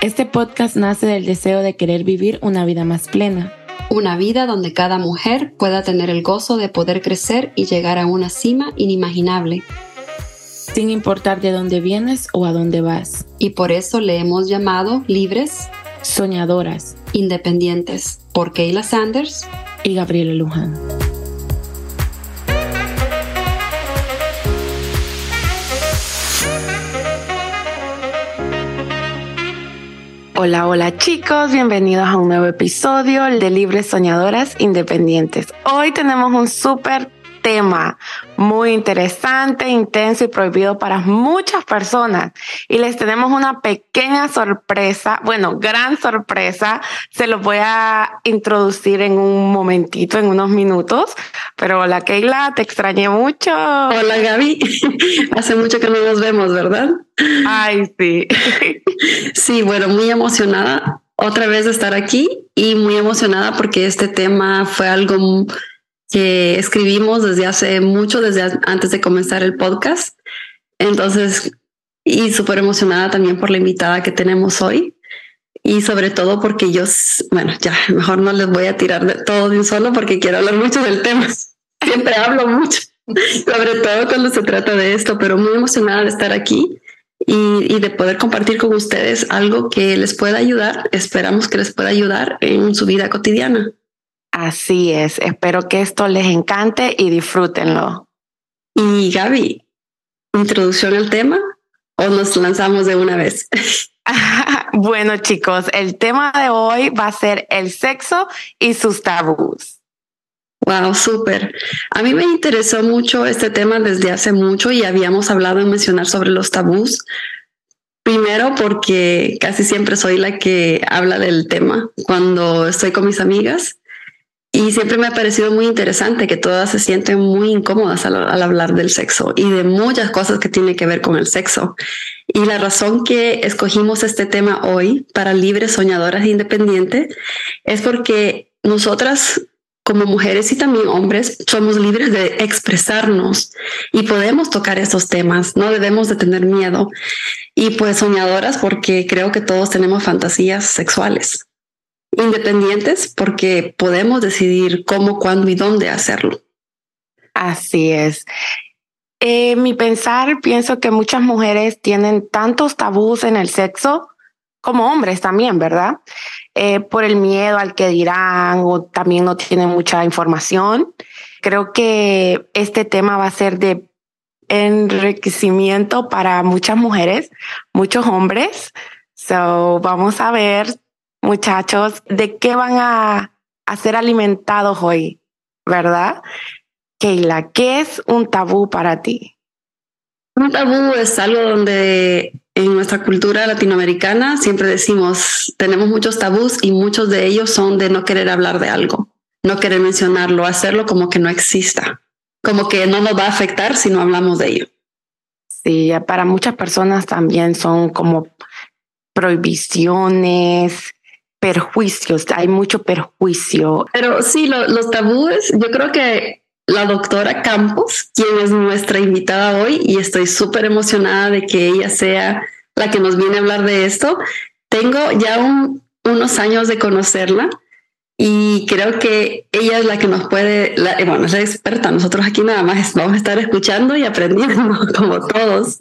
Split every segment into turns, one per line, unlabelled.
Este podcast nace del deseo de querer vivir una vida más plena.
Una vida donde cada mujer pueda tener el gozo de poder crecer y llegar a una cima inimaginable.
Sin importar de dónde vienes o a dónde vas.
Y por eso le hemos llamado libres,
soñadoras,
independientes, por Kayla Sanders
y Gabriela Luján. Hola, hola chicos, bienvenidos a un nuevo episodio de Libres Soñadoras Independientes. Hoy tenemos un súper tema muy interesante, intenso y prohibido para muchas personas. Y les tenemos una pequeña sorpresa, bueno, gran sorpresa. Se los voy a introducir en un momentito, en unos minutos. Pero hola Keila, te extrañé mucho.
Hola Gaby, hace mucho que no nos vemos, ¿verdad?
Ay, sí.
sí, bueno, muy emocionada otra vez de estar aquí y muy emocionada porque este tema fue algo que escribimos desde hace mucho, desde antes de comenzar el podcast. Entonces, y súper emocionada también por la invitada que tenemos hoy. Y sobre todo porque yo, bueno, ya mejor no les voy a tirar de todo de un solo porque quiero hablar mucho del tema. Siempre hablo mucho, sobre todo cuando se trata de esto, pero muy emocionada de estar aquí y, y, de poder compartir con ustedes algo que les pueda ayudar. Esperamos que les pueda ayudar en su vida cotidiana.
Así es, espero que esto les encante y disfrútenlo.
Y Gaby, introducción al tema o nos lanzamos de una vez.
bueno chicos, el tema de hoy va a ser el sexo y sus tabús.
Wow, súper. A mí me interesó mucho este tema desde hace mucho y habíamos hablado en mencionar sobre los tabús. Primero porque casi siempre soy la que habla del tema cuando estoy con mis amigas y siempre me ha parecido muy interesante que todas se sienten muy incómodas al, hablar del sexo y de muchas cosas que tienen que ver con el sexo. Y la razón que escogimos este tema hoy para libres soñadoras e independientes es porque nosotras como mujeres y también hombres somos libres de expresarnos y podemos tocar esos temas, no debemos de tener miedo. Y pues soñadoras porque creo que todos tenemos fantasías sexuales independientes porque podemos decidir cómo, cuándo y dónde hacerlo.
Así es. Eh, mi pensar, pienso que muchas mujeres tienen tantos tabús en el sexo como hombres también, ¿verdad? Eh, por el miedo al que dirán o también no tienen mucha información. Creo que este tema va a ser de enriquecimiento para muchas mujeres, muchos hombres. So, vamos a ver muchachos, de qué van a, ser alimentados hoy, ¿verdad? Keila, ¿qué es un tabú para ti?
Un tabú es algo donde en nuestra cultura latinoamericana siempre decimos, tenemos muchos tabús y muchos de ellos son de no querer hablar de algo, no querer mencionarlo, hacerlo como que no exista, como que no nos va a afectar si no hablamos de ello.
Sí, para muchas personas también son como prohibiciones, perjuicios, hay mucho perjuicio.
Pero sí, los tabúes, yo creo que la doctora Campos, quien es nuestra invitada hoy, y estoy súper emocionada de que ella sea la que nos viene a hablar de esto. Tengo ya unos años de conocerla y creo que ella es la que nos puede, bueno, es la experta, nosotros aquí nada más vamos a estar escuchando y aprendiendo como todos.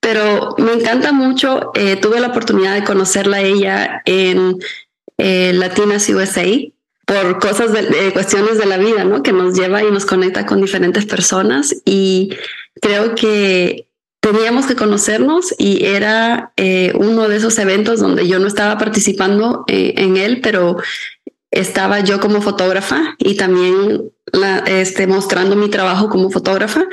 Pero me encanta mucho, eh, tuve la oportunidad de conocerla ella en eh, Latinas USA por cosas de, cuestiones de la vida, ¿no? Que nos lleva y nos conecta con diferentes personas y creo que teníamos que conocernos y era eh, uno de esos eventos donde yo no estaba participando eh, en él, pero estaba yo como fotógrafa y también la, este, mostrando mi trabajo como fotógrafa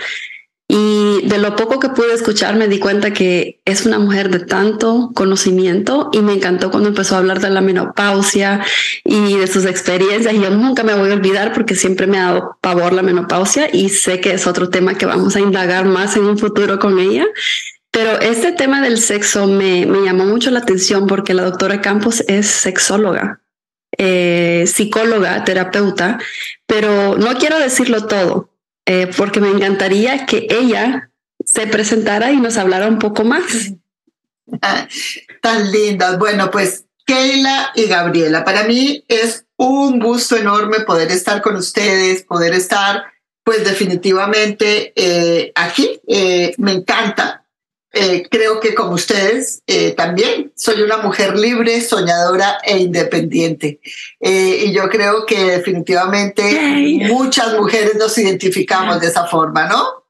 y de lo poco que pude escuchar me di cuenta que es una mujer de tanto conocimiento y me encantó cuando empezó a hablar de la menopausia y de sus experiencias. Y yo nunca me voy a olvidar porque siempre me ha dado pavor la menopausia y sé que es otro tema que vamos a indagar más en un futuro con ella. Pero este tema del sexo me, llamó mucho la atención porque la doctora Campos es sexóloga, eh, psicóloga, terapeuta, pero no quiero decirlo todo eh, porque me encantaría que ella se presentara y nos hablara un poco más.
Tan lindas. Bueno, pues Keila y Gabriela, para mí es un gusto enorme poder estar con ustedes, poder estar pues definitivamente eh, aquí. Eh, me encanta. Eh, creo que como ustedes también soy una mujer libre, soñadora e independiente. y yo creo que definitivamente muchas mujeres nos identificamos de esa forma, ¿no?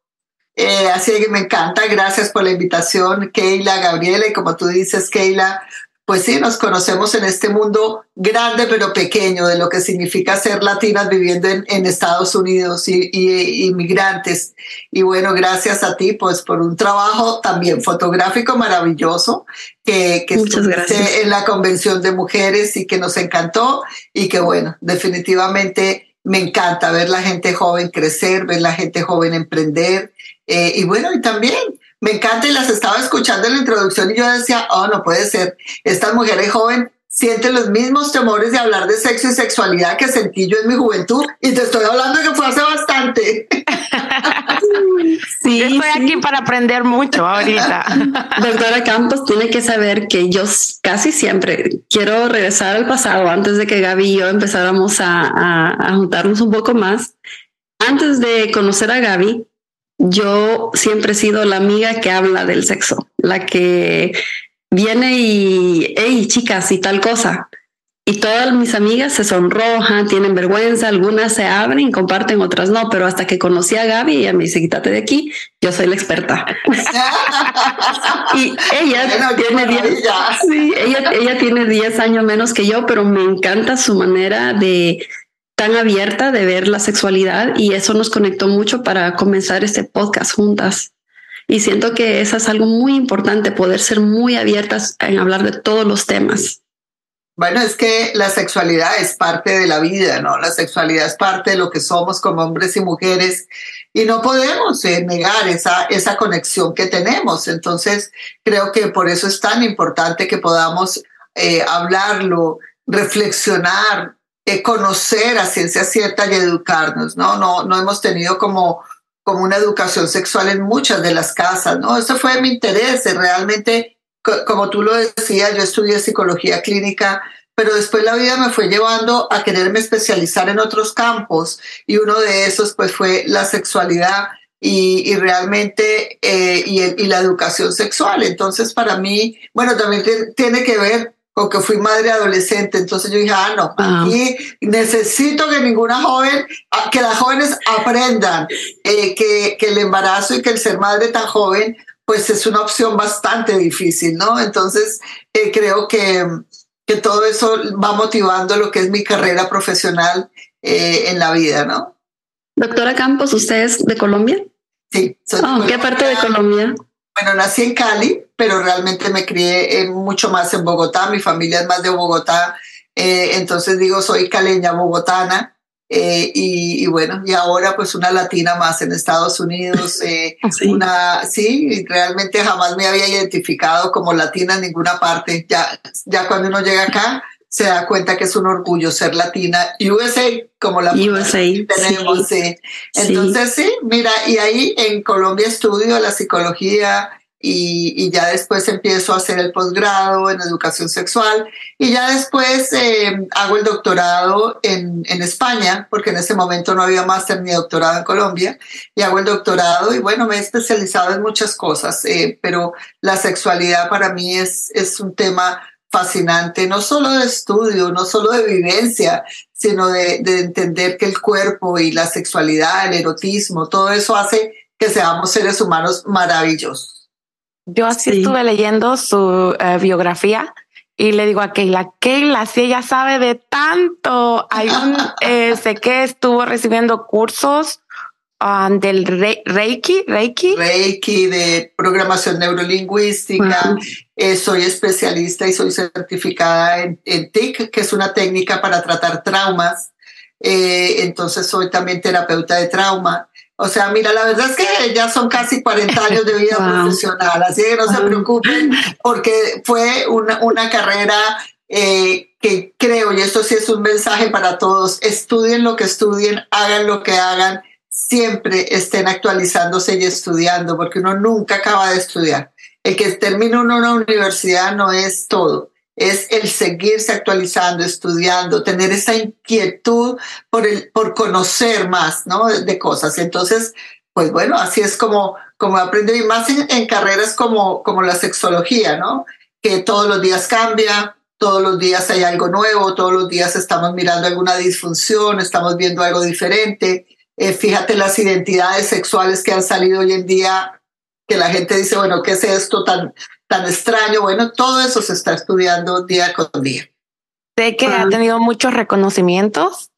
así que me encanta. Gracias por la invitación, Keila, Gabriela. Y como tú dices, Keila, pues sí, nos conocemos en este mundo grande pero pequeño de lo que significa ser latinas viviendo en, Estados Unidos y, inmigrantes. Y bueno, gracias a ti pues por un trabajo también fotográfico maravilloso que, que en la Convención de Mujeres y que nos encantó y que bueno, definitivamente me encanta ver la gente joven crecer, ver la gente joven emprender. Eh, y bueno, y también me encanta y las estaba escuchando en la introducción y yo decía, oh, no puede ser, estas mujeres jóvenes sienten los mismos temores de hablar de sexo y sexualidad que sentí yo en mi juventud y te estoy hablando que fue hace bastante.
sí, estoy aquí para aprender mucho ahorita.
Doctora Campos tiene que saber que yo casi siempre quiero regresar al pasado antes de que Gaby y yo empezáramos a, a juntarnos un poco más. Antes de conocer a Gaby, yo siempre he sido la amiga que habla del sexo, la que viene y, hey, chicas, y tal cosa. Y todas mis amigas se sonrojan, tienen vergüenza, algunas se abren, comparten, otras no, pero hasta que conocí a Gaby, ella me dice, quítate de aquí, yo soy la experta. y ella tiene 10 sí, ella, ella tiene 10 años menos que yo, pero me encanta su manera de, tan abierta de ver la sexualidad y eso nos conectó mucho para comenzar este podcast juntas. Y siento que eso es algo muy importante, poder ser muy abiertas en hablar de todos los temas.
Bueno, es que la sexualidad es parte de la vida, ¿no? La sexualidad es parte de lo que somos como hombres y mujeres y no podemos eh, negar esa, esa conexión que tenemos. Entonces, creo que por eso es tan importante que podamos eh, hablarlo, reflexionar, eh, conocer a ciencia cierta y educarnos, ¿no? No, no hemos tenido como, como una educación sexual en muchas de las casas, ¿no? Eso fue mi interés, realmente, como tú lo decías, yo estudié psicología clínica, pero después la vida me fue llevando a quererme especializar en otros campos y uno de esos pues fue la sexualidad y, y realmente eh, y, y, la educación sexual. Entonces para mí, bueno, también tiene que ver que fui madre adolescente. Entonces yo dije, ah, no, aquí necesito que ninguna joven, ah, que las jóvenes aprendan eh, que, que el embarazo y que el ser madre tan joven, pues es una opción bastante difícil, ¿no? Entonces eh, creo que, que todo eso va motivando lo que es mi carrera profesional eh, en la vida, ¿no?
Doctora Campos, ¿usted es de Colombia?
Sí,
soy oh, ¿Qué parte de Colombia?
Bueno, nací en Cali, pero realmente me crié mucho más en Bogotá. Mi familia es más de Bogotá. Eh, entonces digo, soy caleña bogotana. Eh, y, bueno, y ahora pues una latina más en Estados Unidos, eh, sí. una, sí, realmente jamás me había identificado como latina en ninguna parte. Ya, ya cuando uno llega acá, se da cuenta que es un orgullo ser latina. USA, como la
USA,
que tenemos. Sí. Entonces, sí. mira, y ahí en Colombia estudio la psicología y, y ya después empiezo a hacer el posgrado en educación sexual y ya después eh, hago el doctorado en, en España, porque en ese momento no había máster ni doctorado en Colombia, y hago el doctorado y bueno, me he especializado en muchas cosas, eh, pero la sexualidad para mí es, es un tema fascinante, no solo de estudio, no solo de vivencia, sino de, de, entender que el cuerpo y la sexualidad, el erotismo, todo eso hace que seamos seres humanos maravillosos.
Yo así sí. estuve leyendo su uh, biografía y le digo a Keila, Keila, si ella sabe de tanto, hay un, eh, sé que estuvo recibiendo cursos Um, del re Reiki, Reiki.
Reiki, de programación neurolingüística. Eh, soy especialista y soy certificada en, en, TIC, que es una técnica para tratar traumas. Eh, entonces soy también terapeuta de trauma. O sea, mira, la verdad es que ya son casi 40 años de vida wow. profesional, así que no wow. se preocupen porque fue una, una carrera eh, que creo, y esto sí es un mensaje para todos, estudien lo que estudien, hagan lo que hagan, siempre estén actualizándose y estudiando, porque uno nunca acaba de estudiar. El que termina una universidad no es todo, es el seguirse actualizando, estudiando, tener esa inquietud por, el, por conocer más ¿no? de, cosas. Entonces, pues bueno, así es como, como aprendo, y más en, en, carreras como, como la sexología, ¿no? que todos los días cambia, todos los días hay algo nuevo, todos los días estamos mirando alguna disfunción, estamos viendo algo diferente. Eh, fíjate las identidades sexuales que han salido hoy en día, que la gente dice, bueno, ¿qué es esto tan, tan extraño? Bueno, todo eso se está estudiando día con día.
Sé que ha tenido muchos reconocimientos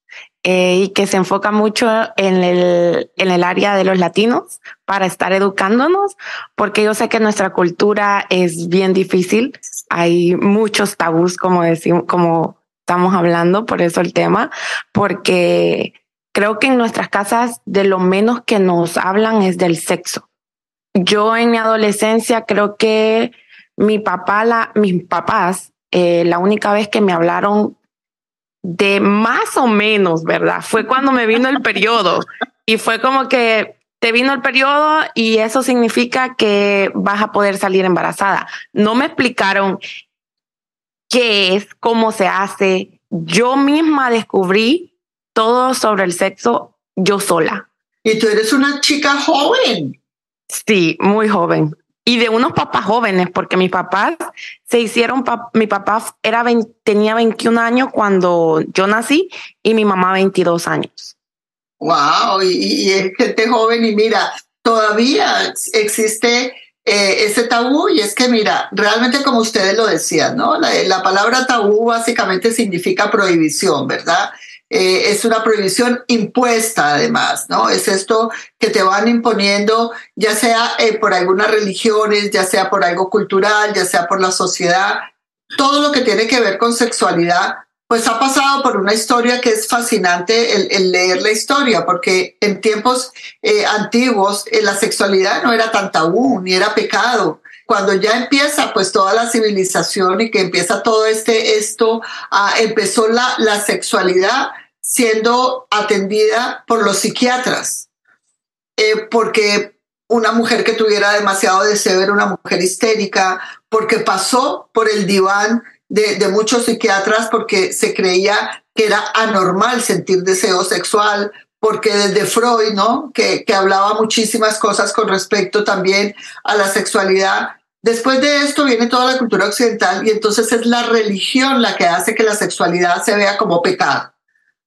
eh, y que se enfoca mucho en el, en el área de los latinos para estar educándonos, porque yo sé que nuestra cultura es bien difícil hay muchos tabús, como decimos, como estamos hablando, por eso el tema, porque creo que en nuestras casas de lo menos que nos hablan es del sexo. Yo en mi adolescencia creo que mi papá, la, mis papás, eh, la única vez que me hablaron de más o menos, ¿verdad? Fue cuando me vino el periodo y fue como que te vino el periodo y eso significa que vas a poder salir embarazada. No me explicaron qué es, cómo se hace. Yo misma descubrí todo sobre el sexo yo sola.
Y tú eres una chica joven.
Sí, muy joven. Y de unos papás jóvenes, porque mis papás se hicieron, mi papá era tenía 21 años cuando yo nací y mi mamá 22 años.
Wow, y, es gente joven y mira, todavía existe eh, ese tabú y es que mira, realmente como ustedes lo decían, ¿no? La, palabra tabú básicamente significa prohibición, ¿verdad? Eh, es una prohibición impuesta además, ¿no? Es esto que te van imponiendo, ya sea eh, por algunas religiones, ya sea por algo cultural, ya sea por la sociedad, todo lo que tiene que ver con sexualidad pues ha pasado por una historia que es fascinante el, leer la historia, porque en tiempos eh, antiguos eh, la sexualidad no era tan tabú ni era pecado. Cuando ya empieza pues toda la civilización y que empieza todo este esto, ah, empezó la, la sexualidad siendo atendida por los psiquiatras, eh, porque una mujer que tuviera demasiado deseo era una mujer histérica, porque pasó por el diván de, muchos psiquiatras porque se creía que era anormal sentir deseo sexual, porque desde Freud, ¿no? Que, que hablaba muchísimas cosas con respecto también a la sexualidad. Después de esto viene toda la cultura occidental y entonces es la religión la que hace que la sexualidad se vea como pecado.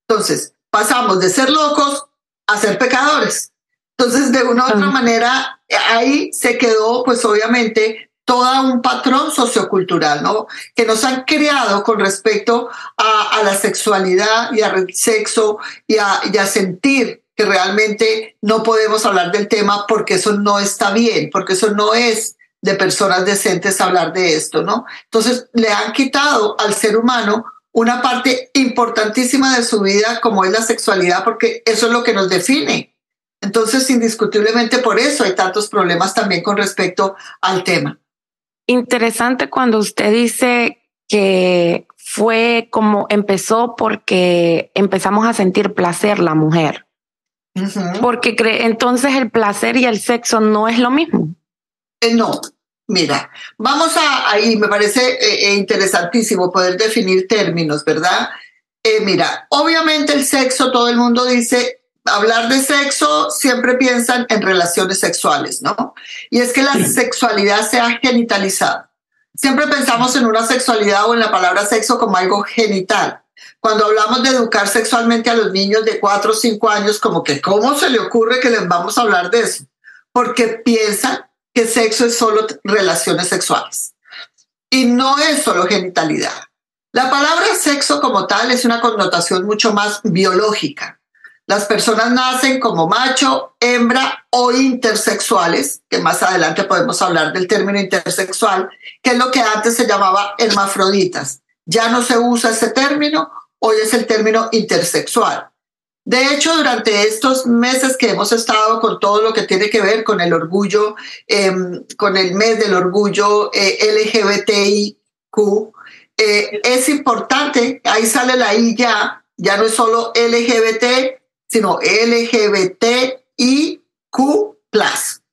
Entonces, pasamos de ser locos a ser pecadores. Entonces, de una u otra manera, ahí se quedó, pues obviamente, todo un patrón sociocultural, ¿no? Que nos han creado con respecto a, la sexualidad y al sexo y a, y a sentir que realmente no podemos hablar del tema porque eso no está bien, porque eso no es de personas decentes hablar de esto, ¿no? Entonces le han quitado al ser humano una parte importantísima de su vida como es la sexualidad, porque eso es lo que nos define. Entonces, indiscutiblemente por eso hay tantos problemas también con respecto al tema
interesante cuando usted dice que fue como empezó porque empezamos a sentir placer la mujer. Porque entonces el placer y el sexo no es lo mismo.
Eh, no, mira, vamos a ahí, me parece eh, eh, interesantísimo poder definir términos, ¿verdad? mira, obviamente el sexo, todo el mundo dice, hablar de sexo, siempre piensan en relaciones sexuales, ¿no? Y es que la sexualidad se ha genitalizado. Siempre pensamos en una sexualidad o en la palabra sexo como algo genital. Cuando hablamos de educar sexualmente a los niños de 4 o 5 años, como que, ¿cómo se le ocurre que les vamos a hablar de eso? Porque piensan que sexo es solo relaciones sexuales. Y no es solo genitalidad. La palabra sexo como tal es una connotación mucho más biológica. Las personas nacen como macho, hembra o intersexuales, que más adelante podemos hablar del término intersexual, que es lo que antes se llamaba hermafroditas. Ya no se usa ese término, hoy es el término intersexual. De hecho, durante estos meses que hemos estado con todo lo que tiene que ver con el orgullo, em, con el mes del orgullo eh, LGBTIQ, eh, es importante, ahí sale la I ya, ya no es solo LGBT, sino LGBTIQ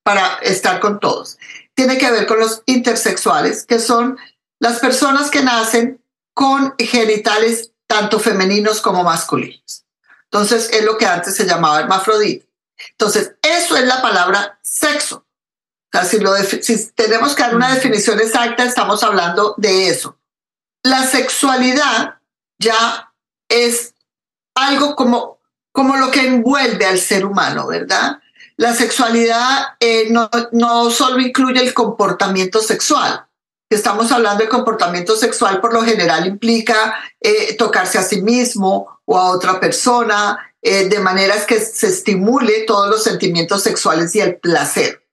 para estar con todos. Tiene que ver con los intersexuales, que son las personas que nacen con genitales tanto femeninos como masculinos. Entonces, es lo que antes se llamaba hermafrodita. Entonces, eso es la palabra sexo. O sea, si, lo si tenemos que dar una definición exacta, estamos hablando de eso. La sexualidad ya es algo como, como lo que envuelve al ser humano, ¿verdad? La sexualidad eh, no, no solo incluye el comportamiento sexual, estamos hablando de comportamiento sexual, por lo general implica eh, tocarse a sí mismo o a otra persona, eh, de maneras que se estimule todos los sentimientos sexuales y el placer.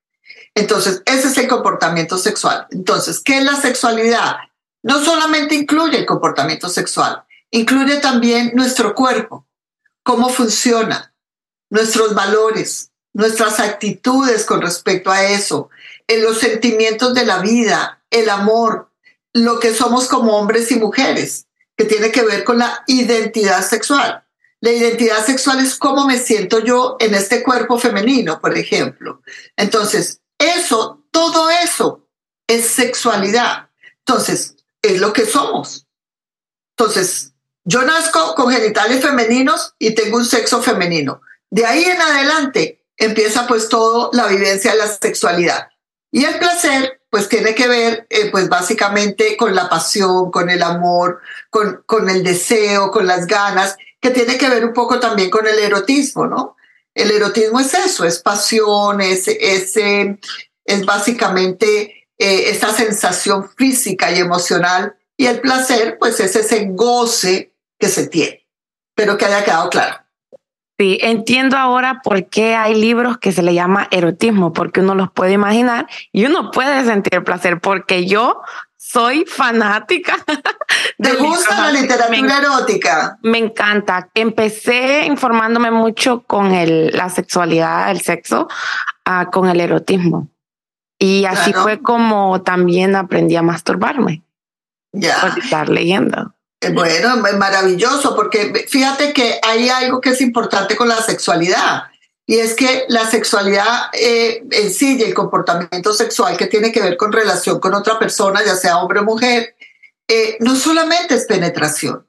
Entonces, ese es el comportamiento sexual. Entonces, ¿qué es la sexualidad? No solamente incluye el comportamiento sexual, incluye también nuestro cuerpo, cómo funciona, nuestros valores, nuestras actitudes con respecto a eso, en los sentimientos de la vida, el amor, lo que somos como hombres y mujeres, que tiene que ver con la identidad sexual. La identidad sexual es cómo me siento yo en este cuerpo femenino, por ejemplo. Entonces, eso, todo eso es sexualidad. Entonces, es lo que somos. Entonces, yo nazco con genitales femeninos y tengo un sexo femenino. De ahí en adelante empieza pues todo la vivencia de la sexualidad. Y el placer, pues tiene que ver, eh, pues básicamente con la pasión, con el amor, con, con el deseo, con las ganas, que tiene que ver un poco también con el erotismo, ¿no? El erotismo es eso, es pasión, es, es, eh, es básicamente eh, esa sensación física y emocional. Y el placer, pues es ese goce que se tiene. Pero que haya quedado claro.
Sí, entiendo ahora por qué hay libros que se le llama erotismo, porque uno los puede imaginar y uno puede sentir placer, porque yo soy fanática.
¿Te gusta la literatura erótica?
Me encanta. Empecé informándome mucho con el, la sexualidad, el sexo, uh, con el erotismo. Y así fue como también aprendí a masturbarme.
Ya.
Por estar leyendo.
Eh, bueno, es maravilloso, porque fíjate que hay algo que es importante con la sexualidad, y es que la sexualidad eh, en sí y el comportamiento sexual que tiene que ver con relación con otra persona, ya sea hombre o mujer, eh, no solamente es penetración,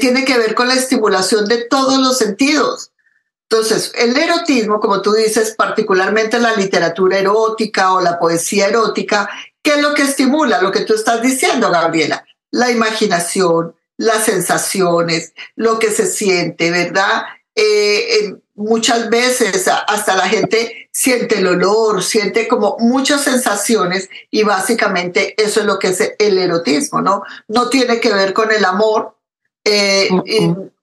tiene que ver con la estimulación de todos los sentidos. Entonces, el erotismo, como tú dices, particularmente la literatura erótica o la poesía erótica, ¿qué es lo que estimula? Lo que tú estás diciendo, Gabriela la imaginación, las sensaciones, lo que se siente, ¿verdad? Eh, muchas veces hasta la gente siente el olor, siente como muchas sensaciones y básicamente eso es lo que es el erotismo, ¿no? No tiene que ver con el amor eh,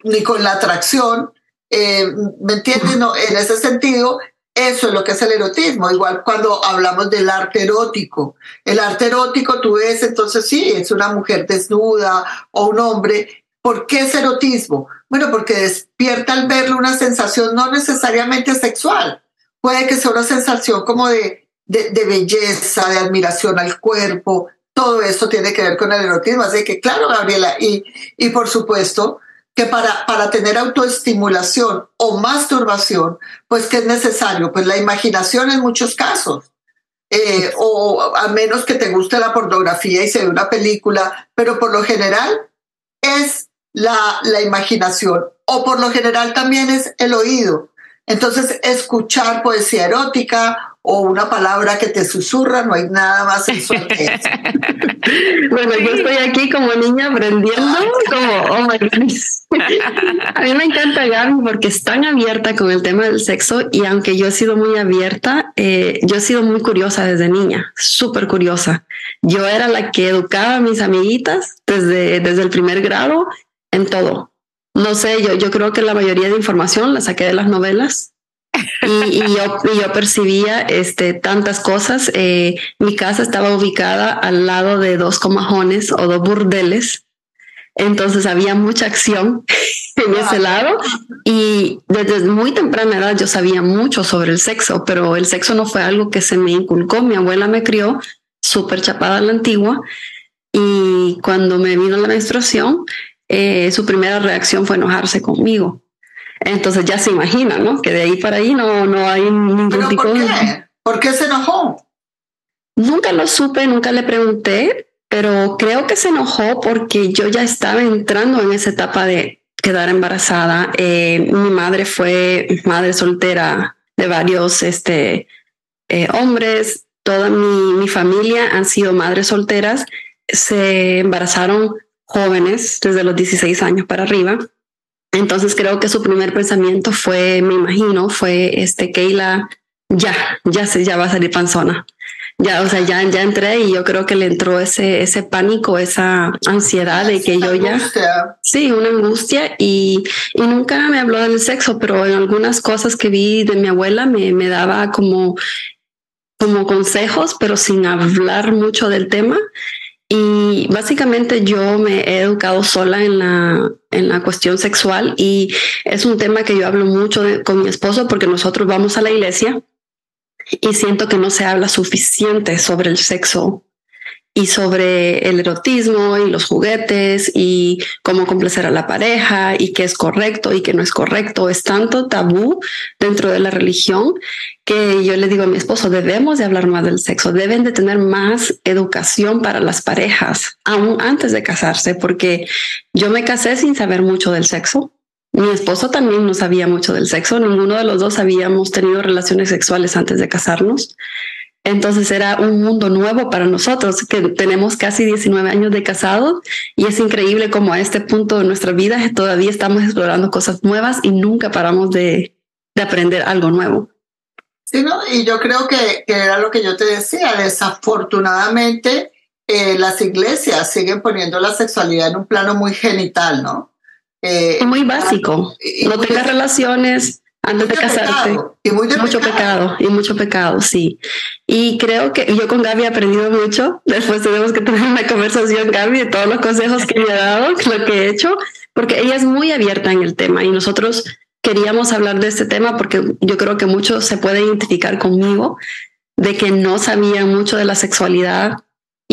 ni con la atracción, eh, ¿me entiendes? No, en ese sentido eso es lo que es el erotismo, igual cuando hablamos del arte erótico. El arte erótico, tú ves, entonces sí, es una mujer desnuda o un hombre. ¿Por qué es erotismo? Bueno, porque despierta al verlo una sensación no necesariamente sexual. Puede que sea una sensación como de, de, belleza, de admiración al cuerpo. Todo eso tiene que ver con el erotismo. Así que, claro, Gabriela, y, y por supuesto, que para, para tener autoestimulación o masturbación, pues ¿qué es necesario? Pues la imaginación en muchos casos. Eh, o a menos que te guste la pornografía y se ve una película, pero por lo general es la, la imaginación o por lo general también es el oído. Entonces, escuchar poesía erótica o una palabra que te susurra, no hay nada más sensual que eso.
bueno, yo estoy aquí como niña aprendiendo, como, oh my goodness. A mí me encanta Gaby porque es tan abierta con el tema del sexo y aunque yo he sido muy abierta, eh, yo he sido muy curiosa desde niña, súper curiosa. Yo era la que educaba a mis amiguitas desde, desde el primer grado en todo. No sé, yo, yo creo que la mayoría de información la saqué de las novelas y, yo, yo, percibía este, tantas cosas. Eh, mi casa estaba ubicada al lado de dos comajones o dos burdeles. Entonces había mucha acción en ese lado y desde muy temprana edad yo sabía mucho sobre el sexo, pero el sexo no fue algo que se me inculcó. Mi abuela me crió súper chapada a la antigua y cuando me vino la menstruación, eh, su primera reacción fue enojarse conmigo Entonces ya se imagina, ¿no? Que de ahí para ahí no, no hay ningún tipo
¿por qué? ¿Por qué se enojó?
Nunca lo supe, nunca le pregunté, pero creo que se enojó porque yo ya estaba entrando en esa etapa de quedar embarazada. Eh, mi madre fue madre soltera de varios este, eh, hombres. Toda mi, mi familia han sido madres solteras. Se embarazaron jóvenes, desde los 16 años para arriba. Entonces creo que su primer pensamiento fue, me imagino, fue este Keila, ya, ya se, ya va a salir panzona. Ya, o sea, ya, ya entré y yo creo que le entró ese, ese pánico, esa ansiedad de que yo ya. Sí, una angustia y, y nunca me habló del sexo, pero en algunas cosas que vi de mi abuela me, me daba como, como consejos, pero sin hablar mucho del tema. Y básicamente yo me he educado sola en la, en la cuestión sexual y es un tema que yo hablo mucho con mi esposo porque nosotros vamos a la iglesia y siento que no se habla suficiente sobre el sexo y sobre el erotismo y los juguetes y cómo complacer a la pareja y qué es correcto y qué no es correcto. Es tanto tabú dentro de la religión que yo le digo a mi esposo, debemos de hablar más del sexo, deben de tener más educación para las parejas, aún antes de casarse, porque yo me casé sin saber mucho del sexo. Mi esposo también no sabía mucho del sexo, ninguno de los dos habíamos tenido relaciones sexuales antes de casarnos. Entonces era un mundo nuevo para nosotros, que tenemos casi 19 años de casados y es increíble como a este punto de nuestra vida todavía estamos explorando cosas nuevas y nunca paramos de, de aprender algo nuevo.
Sí, ¿no? y yo creo que, que, era lo que yo te decía, desafortunadamente eh, las iglesias siguen poniendo la sexualidad en un plano muy genital, ¿no?
Eh, muy básico, no tengas relaciones, antes de casarte.
Y
mucho pecado. y mucho pecado, sí. Y creo que yo con Gaby he aprendido mucho. Después tenemos que tener una conversación, Gaby, de todos los consejos que me ha dado, lo que he hecho, porque ella es muy abierta en el tema y nosotros queríamos hablar de este tema porque yo creo que muchos se pueden identificar conmigo de que no sabían mucho de la sexualidad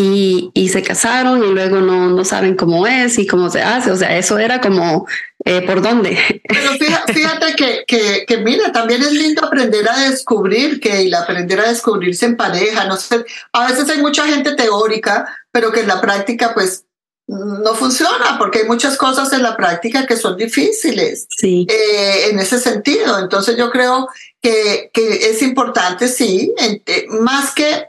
y, y, se casaron y luego no, no saben cómo es y cómo se hace. O sea, eso era como eh, por dónde.
Pero fíjate, que, que, que, mira, también es lindo aprender a descubrir que y aprender a descubrirse en pareja. No sé, a veces hay mucha gente teórica, pero que en la práctica, pues no funciona porque hay muchas cosas en la práctica que son difíciles
sí.
Eh, en ese sentido. Entonces yo creo que, que es importante, sí, más que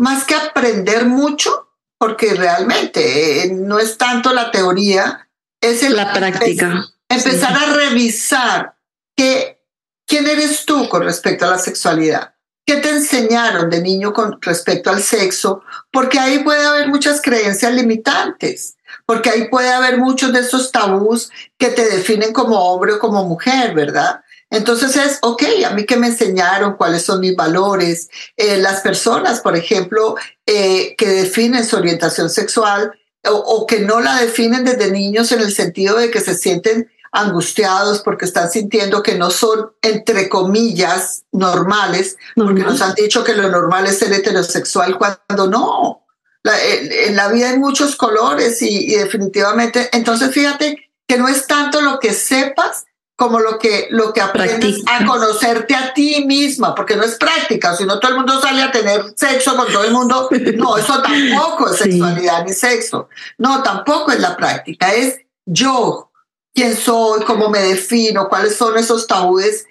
más que aprender mucho, porque realmente eh, no es tanto la teoría, es
la práctica.
Empezar a revisar que, quién eres tú con respecto a la sexualidad. ¿Qué te enseñaron de niño con respecto al sexo? Porque ahí puede haber muchas creencias limitantes, porque ahí puede haber muchos de esos tabús que te definen como hombre o como mujer, ¿verdad? Entonces es, ok, a mí que me enseñaron cuáles son mis valores. Eh, las personas, por ejemplo, eh, que definen su orientación sexual o, o, que no la definen desde niños en el sentido de que se sienten angustiados porque están sintiendo que no son, entre comillas, normales, porque nos han dicho que lo normal es ser heterosexual cuando no. La, en, la vida hay muchos colores y, y definitivamente, entonces fíjate que no es tanto lo que sepas, como lo que, lo que aprendes a conocerte a ti misma, porque no es práctica, si no todo el mundo sale a tener sexo con todo el mundo, no, eso tampoco es sexualidad ni sexo, no, tampoco es la práctica, es yo, quién soy, cómo me defino, cuáles son esos tabúes,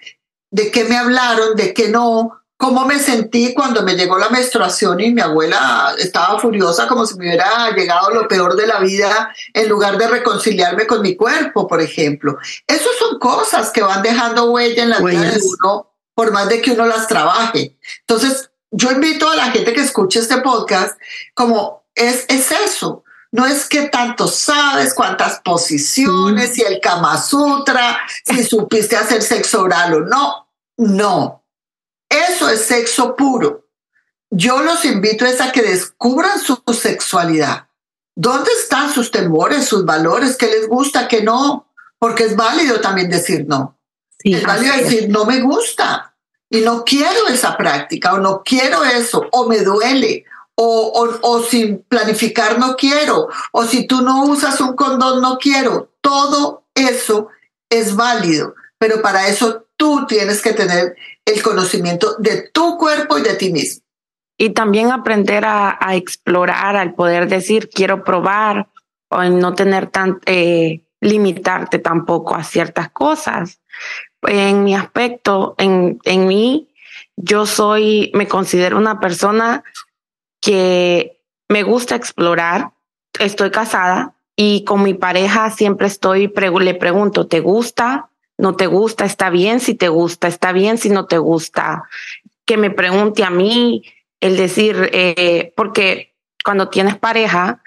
de qué me hablaron, de qué no, cómo me sentí cuando me llegó la menstruación y mi abuela estaba furiosa como si me hubiera llegado lo peor de la vida en lugar de reconciliarme con mi cuerpo, por ejemplo. Esas son cosas que van dejando huella en la vida de uno por más de que uno las trabaje. Entonces, yo invito a la gente que escuche este podcast como es, es eso. No es que tanto sabes cuántas posiciones, si el Kama Sutra, si supiste hacer sexo oral o no. No, eso es sexo puro. Yo los invito a que descubran su sexualidad. ¿Dónde están sus temores, sus valores? ¿Qué les gusta, qué no? Porque es válido también decir no. es válido decir no me gusta y no quiero esa práctica o no quiero eso o me duele o, o, o sin planificar no quiero o si tú no usas un condón no quiero. Todo eso es válido pero para eso tú tienes que tener el conocimiento de tu cuerpo y de ti mismo.
Y también aprender a, explorar, al poder decir, quiero probar, o en no tener tan, eh, limitarte tampoco a ciertas cosas. En mi aspecto, en, en mí, yo soy, me considero una persona que me gusta explorar. Estoy casada y con mi pareja siempre estoy, le pregunto, ¿te gusta? ¿No te gusta? ¿Está bien si te gusta? ¿Está bien si no te gusta? Que me pregunte a mí, el decir, eh, porque cuando tienes pareja,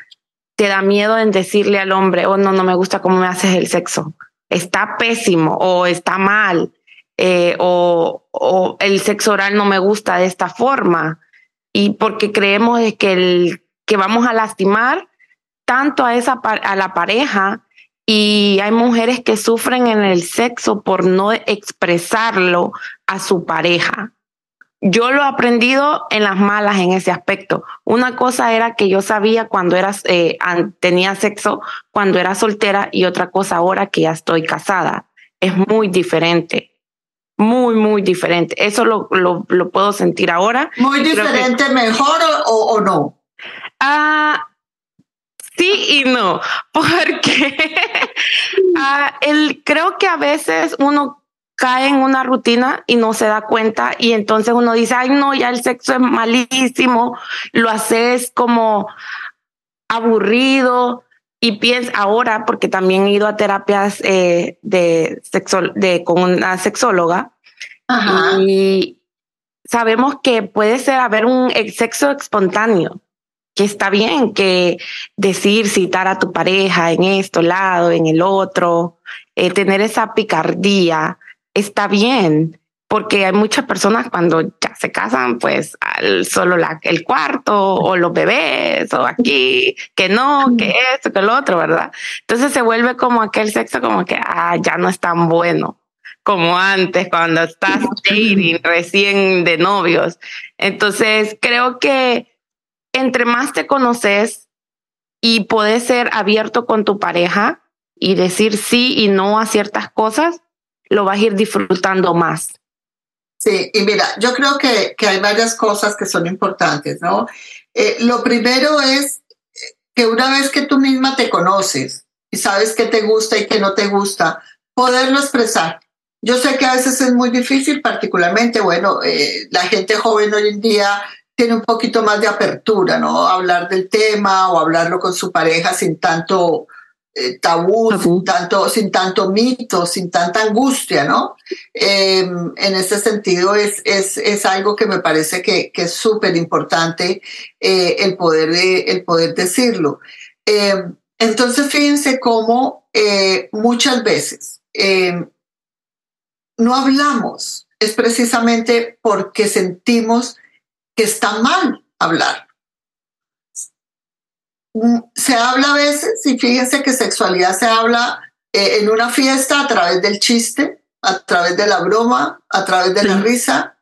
te da miedo en decirle al hombre, oh, no, no me gusta cómo me haces el sexo. Está pésimo o está mal. Eh, o, o, el sexo oral no me gusta de esta forma. Y porque creemos que, el, que vamos a lastimar tanto a, esa, a la pareja y hay mujeres que sufren en el sexo por no expresarlo a su pareja yo lo he aprendido en las malas en ese aspecto. Una cosa era que yo sabía cuando eras, eh, tenía sexo, cuando era soltera, y otra cosa ahora que ya estoy casada. Es muy diferente. Muy, muy diferente. Eso lo, lo, lo puedo sentir ahora.
Muy diferente, mejor o, o no.
Ah, sí y no, porque ah, el, creo que a veces uno cae en una rutina y no se da cuenta y entonces uno dice, ay no, ya el sexo es malísimo, lo haces como aburrido y piensa ahora, porque también he ido a terapias eh, de, sexo, de con una sexóloga y sabemos que puede ser haber un sexo espontáneo que está bien que decir, citar a tu pareja en esto lado, en el otro, eh, tener esa picardía, está bien, porque hay muchas personas cuando ya se casan, pues al, solo la, el cuarto o los bebés o aquí, que no, que esto, que lo otro, ¿verdad? Entonces se vuelve como aquel sexo como que ah, ya no es tan bueno como antes cuando estás dating recién de novios. Entonces creo que entre más te conoces y puedes ser abierto con tu pareja y decir sí y no a ciertas cosas, lo vas a ir disfrutando más.
Sí, y mira, yo creo que, que hay varias cosas que son importantes, ¿no? Eh, lo primero es que una vez que tú misma te conoces y sabes qué te gusta y qué no te gusta, poderlo expresar. Yo sé que a veces es muy difícil, particularmente, bueno, eh, la gente joven hoy en día tiene un poquito más de apertura, ¿no? Hablar del tema o hablarlo con su pareja sin tanto eh, tabú, Sin, tanto, sin tanto mito, sin tanta angustia, ¿no? Em, en ese sentido es, es, es, algo que me parece que, que es súper importante eh, el, poder el poder decirlo. Em, entonces, fíjense cómo eh, muchas veces em, no hablamos, es precisamente porque sentimos que está mal hablar. Mm, se habla a veces, y fíjense que sexualidad se habla eh, en una fiesta a través del chiste, a través de la broma, a través de la risa,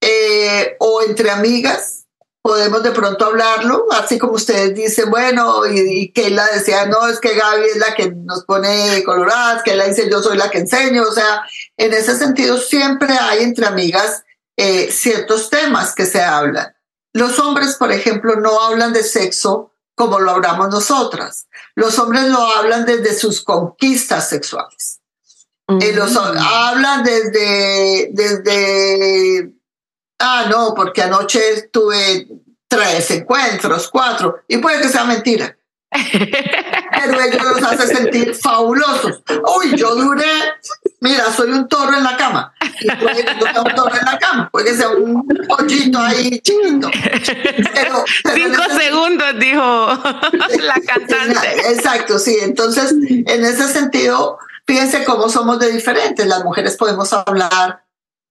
eh, o entre amigas. Podemos de pronto hablarlo, así como ustedes dicen, bueno, y, que la decía, no, es que Gaby es la que nos pone coloradas, que la dice, yo soy la que enseño. O sea, en ese sentido siempre hay entre amigas eh, ciertos temas que se hablan. Los hombres, por ejemplo, no hablan de sexo como lo hablamos nosotras. Los hombres lo hablan desde sus conquistas sexuales. Eh, los, mm. hablan desde, desde, ah, no, porque anoche tuve tres encuentros, cuatro, y puede que sea mentira. Pero ellos los hacen sentir fabulosos. Uy, yo duré, mira, soy un toro en la cama. Y puede que no sea un toro en la cama, puede que sea un pollito ahí chiquito.
Cinco segundos, dijo la cantante.
Exacto, sí. Entonces, en ese sentido, fíjense cómo somos de diferentes. Las mujeres podemos hablar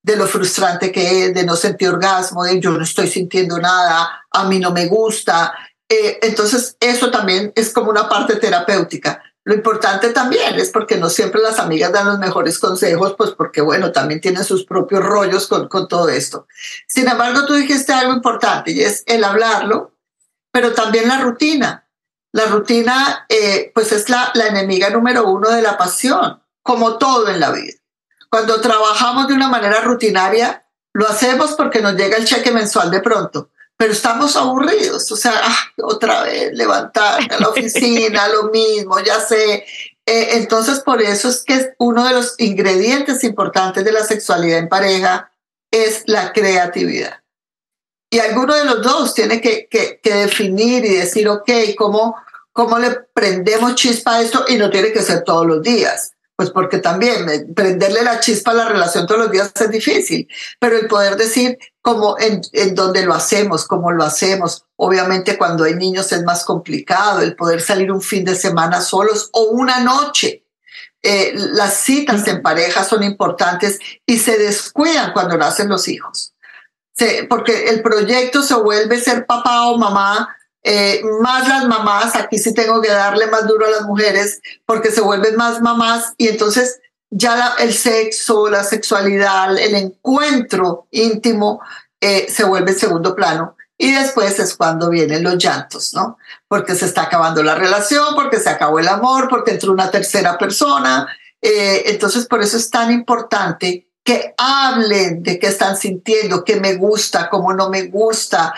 de lo frustrante que es, de no sentir orgasmo, de yo no estoy sintiendo nada, a mí no me gusta, eh, entonces, eso también es como una parte terapéutica. Lo importante también es porque no siempre las amigas dan los mejores consejos, pues porque, bueno, también tienen sus propios rollos con, con todo esto. Sin embargo, tú dijiste algo importante y es el hablarlo, pero también la rutina. La rutina, eh, pues es la, la enemiga número uno de la pasión, como todo en la vida. cuando trabajamos de una manera rutinaria, lo hacemos porque nos llega el cheque mensual de pronto, pero estamos aburridos, o sea, ah, otra vez levantarme a la oficina, lo mismo, ya sé. Eh, entonces, por eso es que uno de los ingredientes importantes de la sexualidad en pareja es la creatividad. Y alguno de los dos tiene que, que, que definir y decir, ok, ¿cómo, ¿cómo le prendemos chispa a esto? Y no tiene que ser todos los días pues porque también eh, prenderle la chispa a la relación todos los días es difícil, pero el poder decir cómo en, en dónde lo hacemos, cómo lo hacemos, obviamente cuando hay niños es más complicado, el poder salir un fin de semana solos o una noche. Eh, las citas en pareja son importantes y se descuidan cuando nacen los hijos. porque el proyecto se vuelve ser papá o mamá eh, más las mamás, aquí sí tengo que darle más duro a las mujeres porque se vuelven más mamás y entonces ya el sexo, la sexualidad, el encuentro íntimo eh, se vuelve segundo plano. Y después es cuando vienen los llantos, ¿no? Porque se está acabando la relación, porque se acabó el amor, porque entró una tercera persona. Eh, entonces, por eso es tan importante que hablen de qué están sintiendo, qué me gusta, cómo no me gusta,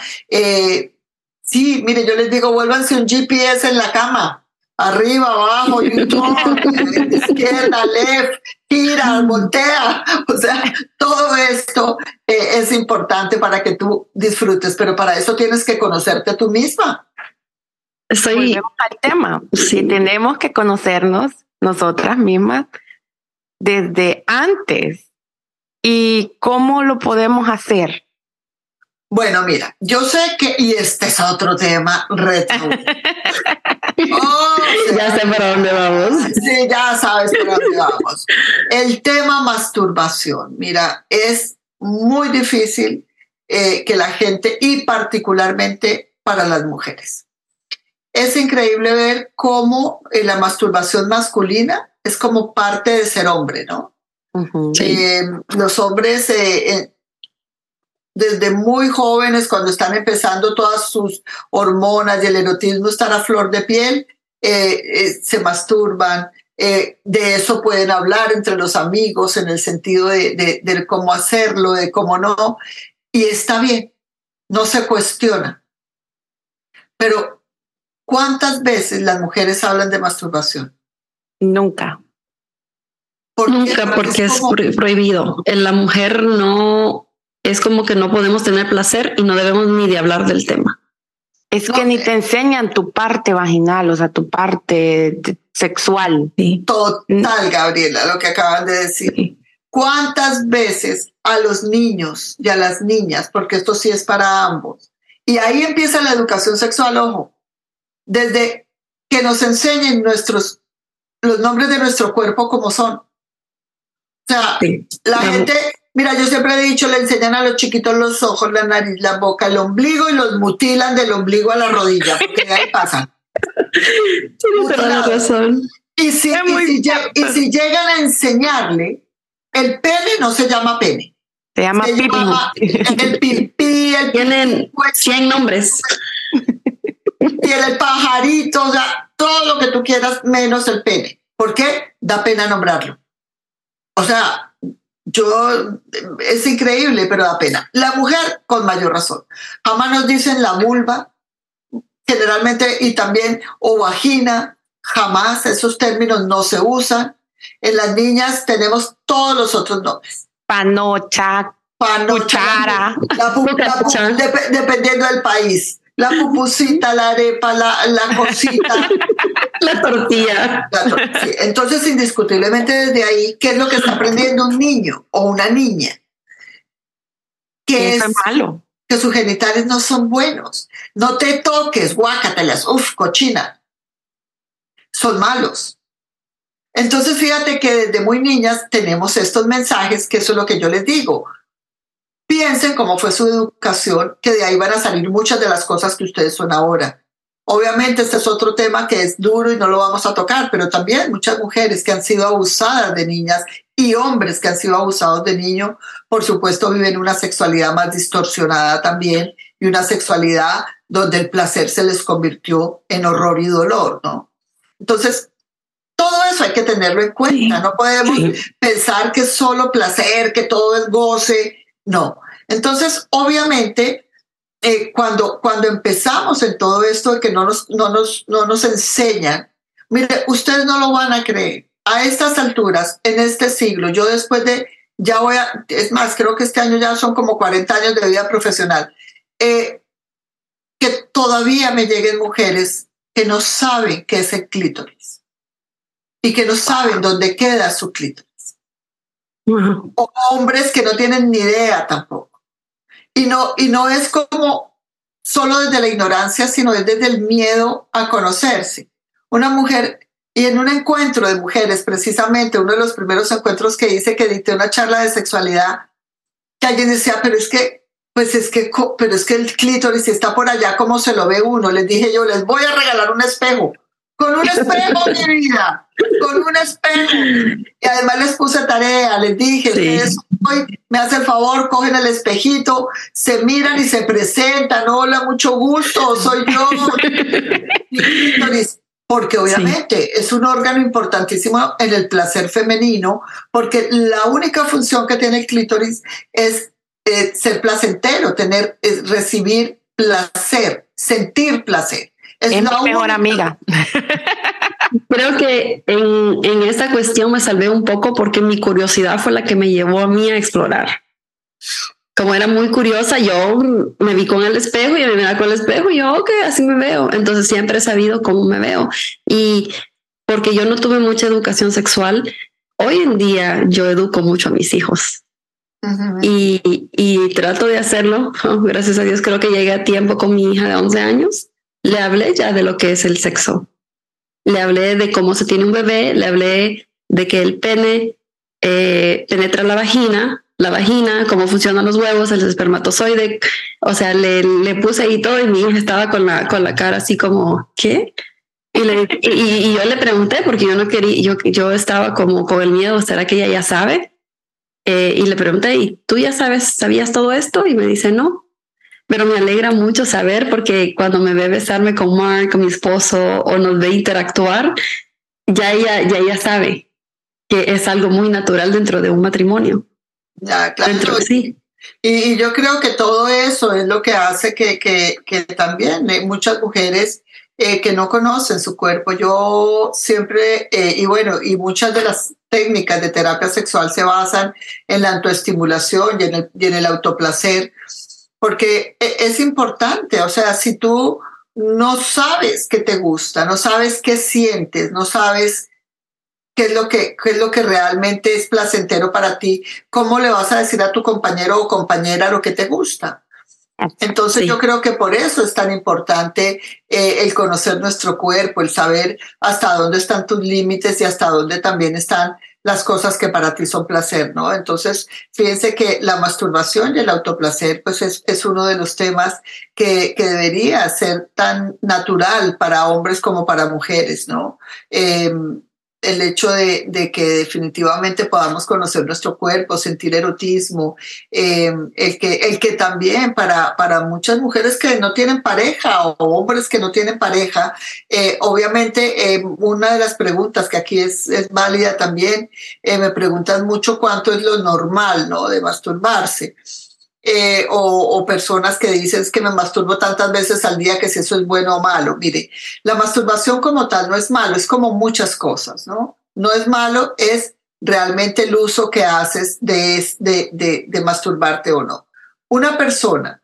Sí, mire, yo les digo, vuélvanse un GPS en la cama, arriba, abajo, izquierda, left, gira, voltea. O sea, todo esto eh, es importante para que tú disfrutes, pero para eso tienes que conocerte tú misma.
Estoy al tema. Si tenemos que conocernos nosotras mismas desde antes y cómo lo podemos hacer.
Bueno, mira, yo sé que, y este es otro tema reto.
Oh, ya sé por dónde vamos.
Sí, ya sabes por dónde vamos. El tema masturbación, mira, es muy difícil eh, que la gente, y particularmente para las mujeres. Es increíble ver cómo eh, la masturbación masculina es como parte de ser hombre, ¿no? Eh, los hombres desde muy jóvenes, cuando están empezando todas sus hormonas y el erotismo están a flor de piel, eh, eh, se masturban. Eh, de eso pueden hablar entre los amigos en el sentido de, de, cómo hacerlo, de cómo no. Y está bien, no se cuestiona. Pero, ¿cuántas veces las mujeres hablan de masturbación?
Nunca.
Nunca, porque es prohibido. En la mujer no, es como que no podemos tener placer y no debemos ni de hablar del tema.
Es que ni te enseñan tu parte vaginal, o sea, tu parte sexual.
Total, Gabriela, lo que acaban de decir. ¿Cuántas veces a los niños y a las niñas, porque esto sí es para ambos, y ahí empieza la educación sexual, ojo, desde que nos enseñen nuestros, los nombres de nuestro cuerpo como son. O sea, la gente Mira, yo siempre he dicho, le enseñan a los chiquitos los ojos, la nariz, la boca, el ombligo y los mutilan del ombligo a la rodilla, porque de ahí pasan.
Tienes razón.
Y si, y, si, llegan a enseñarle, el pene no se llama pene.
Se llama pipi.
el pipí, el
Tienen 100 nombres.
Y el pajarito, o sea, todo lo que tú quieras menos el pene. ¿Por qué? Da pena nombrarlo. O sea, yo, es increíble, pero da pena. La mujer, con mayor razón. Jamás nos dicen la vulva, generalmente, y también, o vagina, jamás esos términos no se usan. En las niñas tenemos todos los otros nombres.
Panocha, panocha
dependiendo del país la pupusita, la arepa, la, la
tortilla.
Entonces, indiscutiblemente desde ahí, ¿qué es lo que está aprendiendo un niño o una niña?
Que es, malo.
Que sus genitales no son buenos. No te toques, guácatelas, uf, cochina. Son malos. Entonces, fíjate que desde muy niñas tenemos estos mensajes, que eso es lo que yo les digo piensen cómo fue su educación, que de ahí van a salir muchas de las cosas que ustedes son ahora. Obviamente este es otro tema que es duro y no lo vamos a tocar, pero también muchas mujeres que han sido abusadas de niñas y hombres que han sido abusados de niños, por supuesto viven una sexualidad más distorsionada también y una sexualidad donde el placer se les convirtió en horror y dolor, ¿no? Entonces, todo eso hay que tenerlo en cuenta. no podemos pensar que es solo placer, que todo es goce. No. Entonces, obviamente, eh, cuando, cuando empezamos en todo esto de que no nos, no, nos, no nos enseñan, mire, ustedes no lo van a creer. A estas alturas, en este siglo, yo después de, ya voy a, es más, creo que este año ya son como 40 años de vida profesional, eh, que todavía me lleguen mujeres que no saben qué es el clítoris y que no saben dónde queda su clítoris. O hombres que no tienen ni idea tampoco. Y no, y no es como solo desde la ignorancia, sino desde el miedo a conocerse. Una mujer, y en un encuentro de mujeres, precisamente uno de los primeros encuentros que hice, que dicté una charla de sexualidad, que alguien decía, pero es que pues es que, pero es que el clítoris está por allá, ¿cómo se lo ve uno? Les dije yo, les voy a regalar un espejo. Con un espejo, mi vida, con un espejo. Y además les puse tarea, les dije, hoy me hace el favor, cogen el espejito, se miran y se presentan, hola, mucho gusto, soy yo. porque obviamente es un órgano importantísimo en el placer femenino, porque la única función que tiene el clítoris es eh, ser placentero, tener, recibir placer, sentir placer.
Es, la mejor amiga.
Creo que en, en esta cuestión me salvé un poco porque mi curiosidad fue la que me llevó a mí a explorar. Como era muy curiosa, yo me vi con el espejo y me miraba con el espejo y yo, ok, así me veo. Entonces siempre he sabido cómo me veo. Y porque yo no tuve mucha educación sexual, hoy en día yo educo mucho a mis hijos y, y, trato de hacerlo. gracias a Dios creo que llegué a tiempo con mi hija de 11 años. Le hablé ya de lo que es el sexo. Le hablé de cómo se tiene un bebé, le hablé de que el pene eh, penetra la vagina, la vagina, cómo funcionan los huevos, el espermatozoide. O sea, le, puse ahí todo y mi hija estaba con la, con la cara así como, ¿qué? Y, le, yo le pregunté porque yo no quería, yo, yo estaba como con el miedo, ¿será que ella ya sabe? Eh, y le pregunté, ¿y tú ya sabes, sabías todo esto? Y me dice, no. Pero me alegra mucho saber porque cuando me ve besarme con Mark, con mi esposo, o nos ve interactuar, ya ella, ya ella sabe que es algo muy natural dentro de un matrimonio.
Ya, claro. Dentro, sí. Y, yo creo que todo eso es lo que hace que, que, que también eh, muchas mujeres eh, que no conocen su cuerpo. Yo siempre, eh, y bueno, y muchas de las técnicas de terapia sexual se basan en la autoestimulación y en el, y en el autoplacer, porque e, es importante, o sea, si tú no sabes qué te gusta, no sabes qué sientes, no sabes qué es lo que, qué es lo que realmente es placentero para ti, ¿cómo le vas a decir a tu compañero o compañera lo que te gusta? Entonces yo creo que por eso es tan importante eh, el conocer nuestro cuerpo, el saber hasta dónde están tus límites y hasta dónde también están las cosas que para ti son placer, ¿no? Entonces, fíjense que la masturbación y el autoplacer, pues es, es uno de los temas que, que, debería ser tan natural para hombres como para mujeres, ¿no? Eh, el hecho de, de, que definitivamente podamos conocer nuestro cuerpo, sentir erotismo, eh, el, que, el que también para, para muchas mujeres que no tienen pareja o hombres que no tienen pareja, eh, obviamente eh, una de las preguntas que aquí es, es válida también, me preguntan mucho cuánto es lo normal, ¿no? De masturbarse. Eh, o, personas que dicen que me masturbo tantas veces al día que si eso es bueno o malo. Mire, la masturbación como tal no es malo, es como muchas cosas, ¿no? No es malo, es realmente el uso que haces de, de, de masturbarte o no. Una persona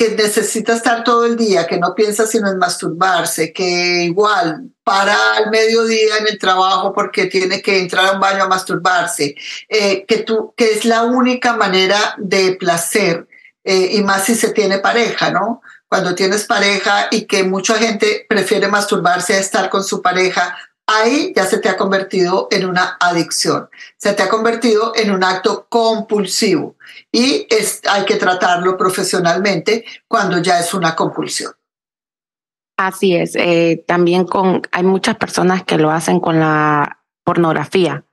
que necesita estar todo el día, que no piensa sino en masturbarse, que igual para al mediodía en el trabajo porque tiene que entrar a un baño a masturbarse, eh, que, tú, que es la única manera de placer, eh, y más si se tiene pareja, ¿no? Cuando tienes pareja y que mucha gente prefiere masturbarse a estar con su pareja, ahí ya se te ha convertido en una adicción, se te ha convertido en un acto compulsivo y es, hay que tratarlo profesionalmente cuando ya es una compulsión.
Así es, eh, también con, hay muchas personas que lo hacen con la pornografía.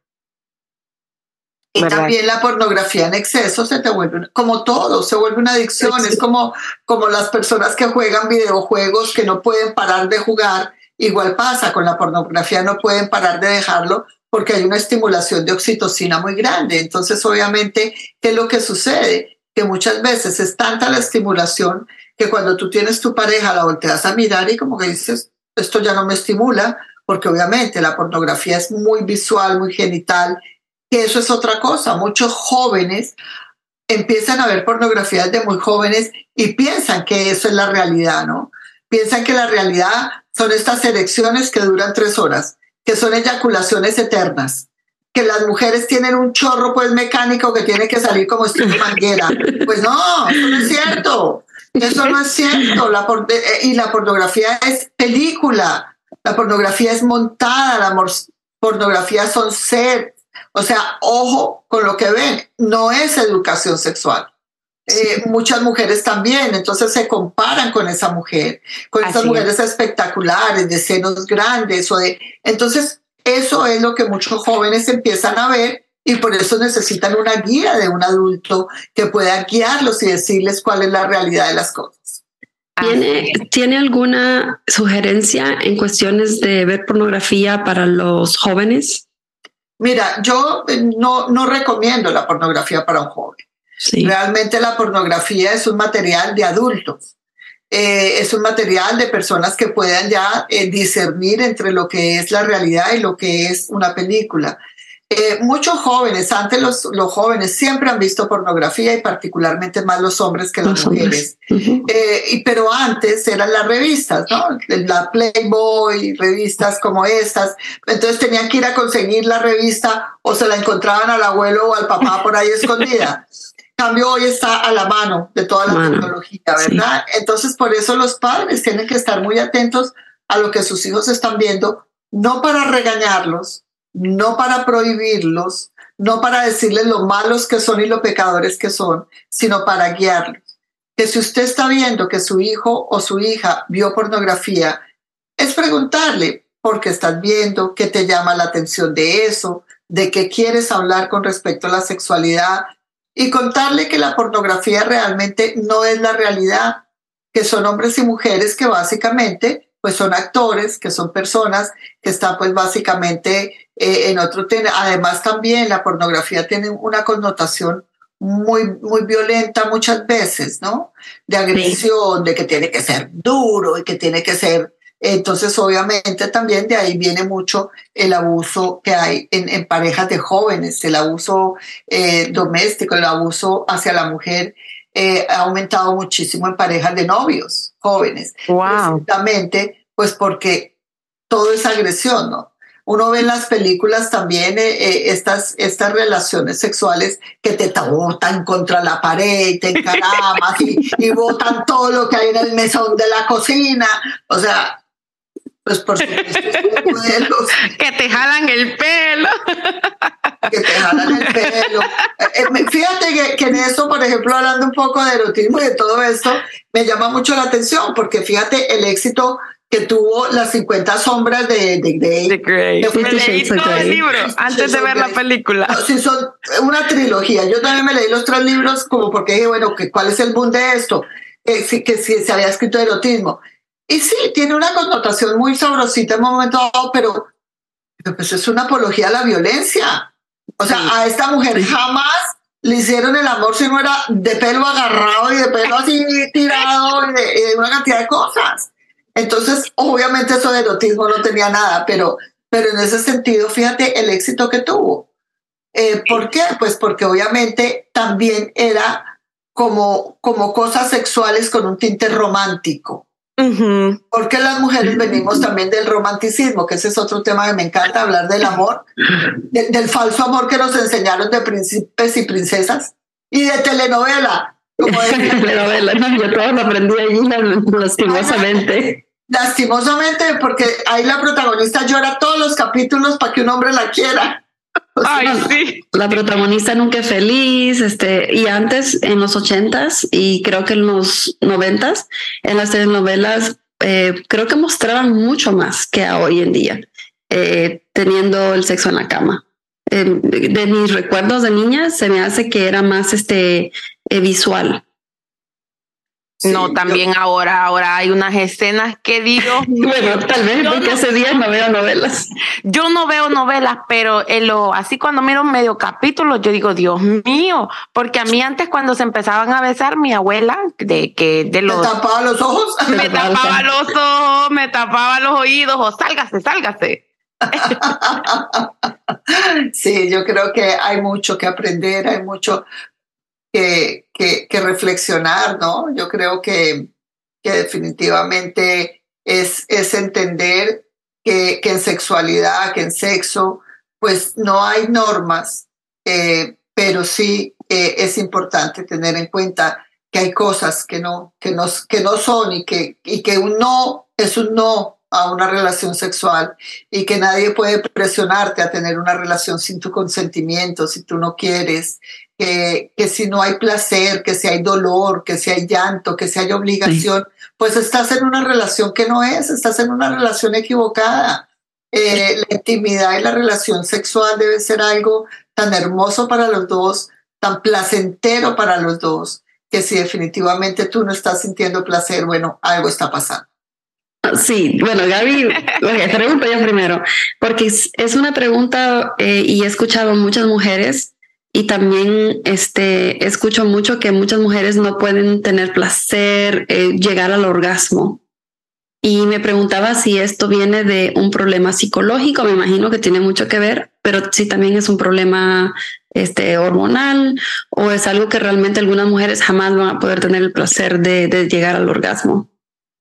Y también la pornografía en exceso se te vuelve, como todo, se vuelve una adicción. Es como, como las personas que juegan videojuegos que no pueden parar de jugar igual pasa con la pornografía, no pueden parar de dejarlo porque hay una estimulación de oxitocina muy grande. Entonces, obviamente, ¿qué es lo que sucede? Que muchas veces es tanta la estimulación que cuando tú tienes tu pareja la volteas a mirar y como que dices, esto ya no me estimula, porque obviamente la pornografía es muy visual, muy genital, que eso es otra cosa. Muchos jóvenes empiezan a ver pornografía desde muy jóvenes y piensan que eso es la realidad, ¿no? Piensan que la realidad son estas erecciones que duran tres horas, que son eyaculaciones eternas, que las mujeres tienen un chorro pues mecánico que tiene que salir como estilo manguera. Pues no, eso no es cierto. Eso no es cierto. La eh, y la pornografía es película. La pornografía es montada. La pornografía son ser. O sea, ojo con lo que ven. No es educación sexual. Eh, muchas mujeres también, entonces se comparan con esa mujer, con esas mujeres espectaculares, de senos grandes, o de, entonces eso es lo que muchos jóvenes empiezan a ver y por eso necesitan una guía de un adulto que pueda guiarlos y decirles cuál es la realidad de las cosas.
¿Tiene, ¿Tiene alguna sugerencia en cuestiones de ver pornografía para los jóvenes?
Mira, yo no, no recomiendo la pornografía para un joven. Realmente la pornografía es un material de adultos. Eh, es un material de personas que puedan ya eh, discernir entre lo que es la realidad y lo que es una película. Eh, muchos jóvenes, antes los, los, jóvenes siempre han visto pornografía y particularmente más los hombres que las mujeres. y, pero antes eran las revistas, ¿no? La Playboy, revistas como estas. Entonces tenían que ir a conseguir la revista o se la encontraban al abuelo o al papá por ahí escondida cambio hoy está a la mano de toda la tecnología, ¿verdad? Entonces, por eso los padres tienen que estar muy atentos a lo que sus hijos están viendo, no para regañarlos, no para prohibirlos, no para decirles lo malos que son y lo pecadores que son, sino para guiarlos. Que si usted está viendo que su hijo o su hija vio pornografía, es preguntarle por qué estás viendo, qué te llama la atención de eso, de qué quieres hablar con respecto a la sexualidad, y contarle que la pornografía realmente no es la realidad, que son hombres y mujeres que básicamente pues son actores, que son personas que están pues básicamente eh, en otro tema. Además también la pornografía tiene una connotación muy, muy violenta muchas veces, ¿no? De agresión, de que tiene que ser duro y que tiene que ser entonces, obviamente, también de ahí viene mucho el abuso que hay en, parejas de jóvenes, el abuso eh, doméstico, el abuso hacia la mujer. Eh, ha aumentado muchísimo en parejas de novios jóvenes.
Wow.
pues porque todo es agresión, ¿no? Uno ve en las películas también eh, estas, estas relaciones sexuales que te botan contra la pared, te encaramas y, y botan todo lo que hay en el mesón de la cocina. O sea, pues por supuesto,
que te jalan el pelo.
que te jalan el pelo. Eh, fíjate que, en eso, por ejemplo, hablando un poco de erotismo y de todo esto, me llama mucho la atención, porque fíjate el éxito que tuvo las 50 sombras de, de Grey.
De Grey. leí todo el libro antes de ver la película.
Sí, son una trilogía. Yo también me leí los tres libros como porque dije, bueno, ¿cuál es el boom de esto? Eh, que si se había escrito erotismo. Y sí, tiene una connotación muy sabrosita en un momento dado, pero, pues es una apología a la violencia. O sea, a esta mujer jamás le hicieron el amor si no era de pelo agarrado y de pelo así tirado y de, una cantidad de cosas. Entonces, obviamente eso de erotismo no tenía nada, pero, pero en ese sentido, fíjate el éxito que tuvo. Eh, ¿Por qué? Pues porque obviamente también era como, como cosas sexuales con un tinte romántico. Porque las mujeres venimos también del romanticismo, que ese es otro tema que me encanta, hablar del amor, del falso amor que nos enseñaron de príncipes y princesas y de telenovela.
Como de telenovela, yo todo lo aprendí allí lastimosamente.
Lastimosamente, porque ahí la protagonista llora todos los capítulos para que un hombre la quiera.
Ay, sí. La protagonista nunca es feliz, este, y antes en los ochentas y creo que en los noventas, en las telenovelas, eh, creo que mostraban mucho más que hoy en día, eh, teniendo el sexo en la cama. Eh, de mis recuerdos de niña se me hace que era más este visual.
No, también ahora, ahora hay unas escenas que digo.
bueno, tal vez porque hace días no veo novelas.
Yo no veo novelas, pero en lo, así cuando miro medio capítulo, yo digo, Dios mío, porque a mí antes cuando se empezaban a besar, mi abuela, de que de los.
¿Me tapaba los ojos?
Me tapaba los ojos, me tapaba los oídos, o sálgase, sálgase.
sí, yo creo que hay mucho que aprender, hay mucho que, que, reflexionar, ¿no? Yo creo que, que definitivamente es, es entender que, que, en sexualidad, que en sexo, pues no hay normas, eh, pero sí eh, es importante tener en cuenta que hay cosas que no, que no, que no son y que, y que un no es un no a una relación sexual y que nadie puede presionarte a tener una relación sin tu consentimiento, si tú no quieres, que, que si no hay placer, que si hay dolor, que si hay llanto, que si hay obligación, pues estás en una relación que no es, estás en una relación equivocada. Eh, la intimidad y la relación sexual debe ser algo tan hermoso para los dos, tan placentero para los dos, que si definitivamente tú no estás sintiendo placer, bueno, algo está pasando.
Sí, bueno, Gaby, pregunto yo primero, porque es, una pregunta eh, y he escuchado muchas mujeres y también este, escucho mucho que muchas mujeres no pueden tener placer, eh, llegar al orgasmo. Y me preguntaba si esto viene de un problema psicológico, me imagino que tiene mucho que ver, pero si también es un problema este, hormonal o es algo que realmente algunas mujeres jamás van a poder tener el placer de llegar al orgasmo.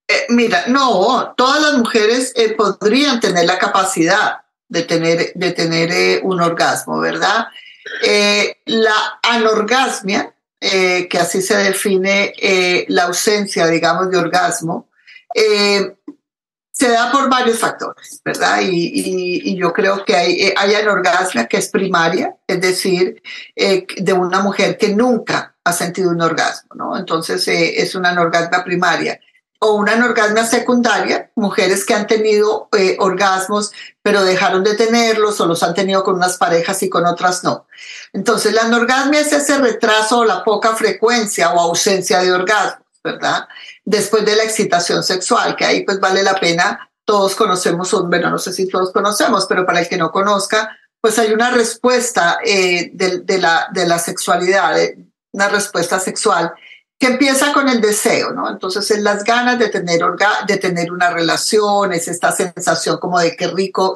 Eh, mira, no, todas las mujeres eh, podrían tener la capacidad de tener, de tener un orgasmo, ¿verdad? La anorgasmia, que así se define la ausencia, digamos, de orgasmo, se da por varios factores, ¿verdad? Y, yo creo que hay, hay, anorgasmia que es primaria, es decir, de una mujer que nunca ha sentido un orgasmo, ¿no? Entonces es una anorgasmia primaria o una anorgasmia secundaria, mujeres que han tenido eh, orgasmos pero dejaron de tenerlos o los han tenido con unas parejas y con otras no. Entonces la anorgasmia es ese retraso o la poca frecuencia o ausencia de orgasmos, ¿verdad? Después de la excitación sexual, que ahí pues vale la pena, todos conocemos, bueno, no sé si todos conocemos, pero para el que no conozca, pues hay una respuesta eh, de, la, de la sexualidad, una respuesta sexual que empieza con el deseo, ¿no? Entonces es las ganas de tener, de tener una relación, es esta sensación como de qué rico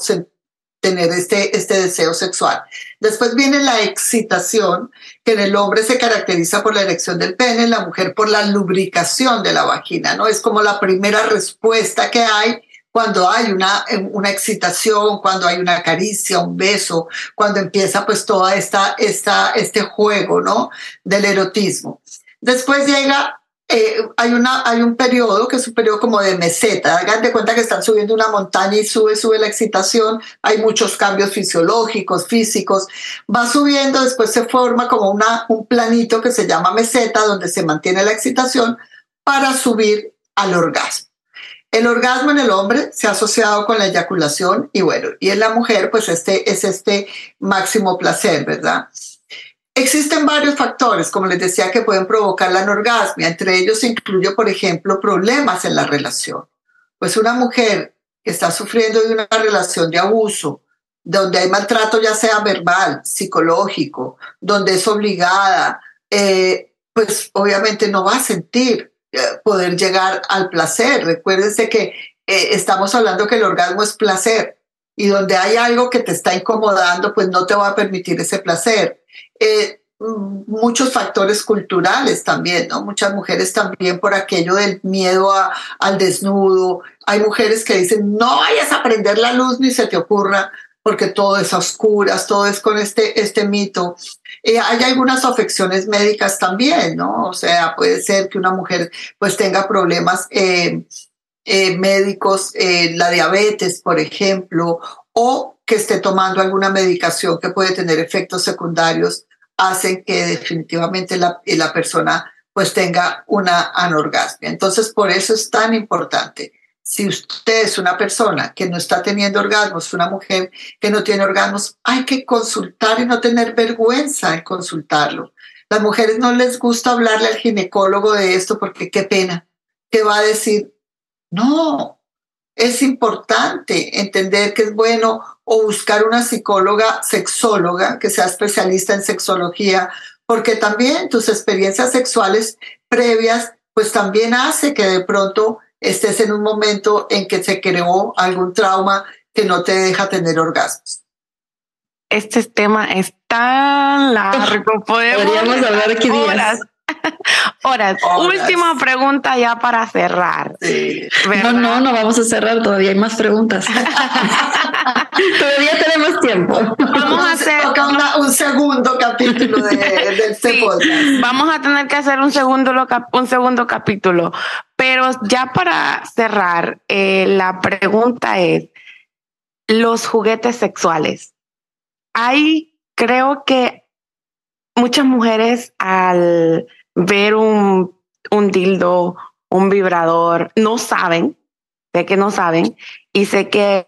tener este, este deseo sexual. Después viene la excitación, que en el hombre se caracteriza por la erección del pene, en la mujer por la lubricación de la vagina, ¿no? Es como la primera respuesta que hay cuando hay una, una excitación, cuando hay una caricia, un beso, cuando empieza pues toda esta, esta, este juego, ¿no? Del erotismo. Después llega, eh, hay, una, hay un periodo que es un periodo como de meseta. Hagan de cuenta que están subiendo una montaña y sube, sube la excitación. Hay muchos cambios fisiológicos, físicos. Va subiendo, después se forma como una, un planito que se llama meseta, donde se mantiene la excitación para subir al orgasmo. El orgasmo en el hombre se ha asociado con la eyaculación y bueno, y en la mujer pues este es este máximo placer, ¿verdad? Existen varios factores, como les decía, que pueden provocar la anorgasmia. Entre ellos incluye, por ejemplo, problemas en la relación. Pues una mujer que está sufriendo de una relación de abuso, donde hay maltrato ya sea verbal, psicológico, donde es obligada, eh, pues obviamente no va a sentir eh, poder llegar al placer. Recuérdense que eh, estamos hablando que el orgasmo es placer y donde hay algo que te está incomodando, pues no te va a permitir ese placer. Eh, muchos factores culturales también, ¿no? Muchas mujeres también por aquello del miedo al desnudo. Hay mujeres que dicen, no vayas a prender la luz ni se te ocurra, porque todo es a oscuras, todo es con este, este mito. Eh, hay algunas afecciones médicas también, ¿no? O sea, puede ser que una mujer pues tenga problemas eh, médicos, la diabetes, por ejemplo, o que esté tomando alguna medicación que puede tener efectos secundarios hacen que definitivamente la, la persona pues tenga una anorgasmia. Entonces, por eso es tan importante. Si usted es una persona que no está teniendo orgasmos, una mujer que no tiene orgasmos, hay que consultar y no tener vergüenza en consultarlo. Las mujeres no les gusta hablarle al ginecólogo de esto porque qué pena. ¿Qué va a decir? No, es importante entender que es bueno o buscar una psicóloga sexóloga que sea especialista en sexología, porque también tus experiencias sexuales previas, pues también hace que de pronto estés en un momento en que se creó algún trauma que no te deja tener orgasmos.
Este tema es tan largo,
podríamos hablar aquí
horas. Horas. Última pregunta ya para cerrar.
No, no, no vamos a cerrar, todavía hay más preguntas. todavía tenemos tiempo.
Vamos a hacer un segundo capítulo de, este podcast.
Vamos a tener que hacer un segundo, un segundo capítulo. Pero ya para cerrar, eh, la pregunta es, los juguetes sexuales. Hay, creo que muchas mujeres al ver un, un dildo, un vibrador, no saben, sé que no saben, y sé que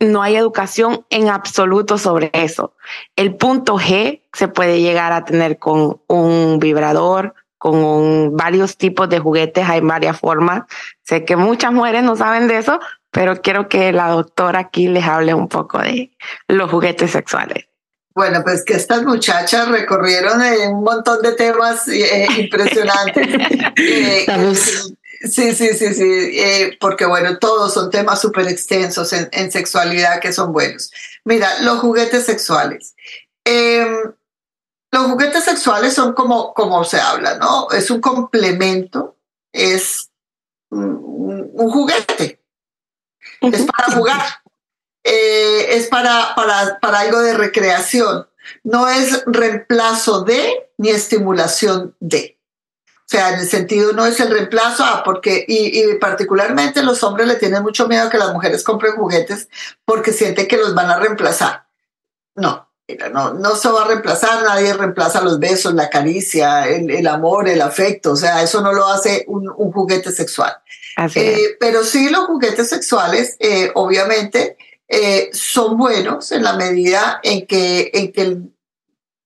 no hay educación en absoluto sobre eso. El punto G se puede llegar a tener con un vibrador, con varios tipos de juguetes, hay varias formas. Sé que muchas mujeres no saben de eso, pero quiero que la doctora aquí les hable un poco de los juguetes sexuales.
Bueno, pues que estas muchachas recorrieron un montón de temas eh, impresionantes. Eh, sí, sí, sí, sí, eh, porque bueno, todos son temas súper extensos en, en, sexualidad que son buenos. Mira, los juguetes sexuales. Em, los juguetes sexuales son como, como se habla, ¿no? Es un complemento, es un, un juguete, es para jugar. Eh, es para, para, para algo de recreación, no es reemplazo de ni estimulación de. O sea, en el sentido no es el reemplazo, ah, porque, y, y, particularmente los hombres le tienen mucho miedo a que las mujeres compren juguetes porque sienten que los van a reemplazar. No, no, no se va a reemplazar, nadie reemplaza los besos, la caricia, el, el amor, el afecto, o sea, eso no lo hace un, un juguete sexual. Eh, pero sí los juguetes sexuales, eh, obviamente, eh, son buenos en la medida en que, en que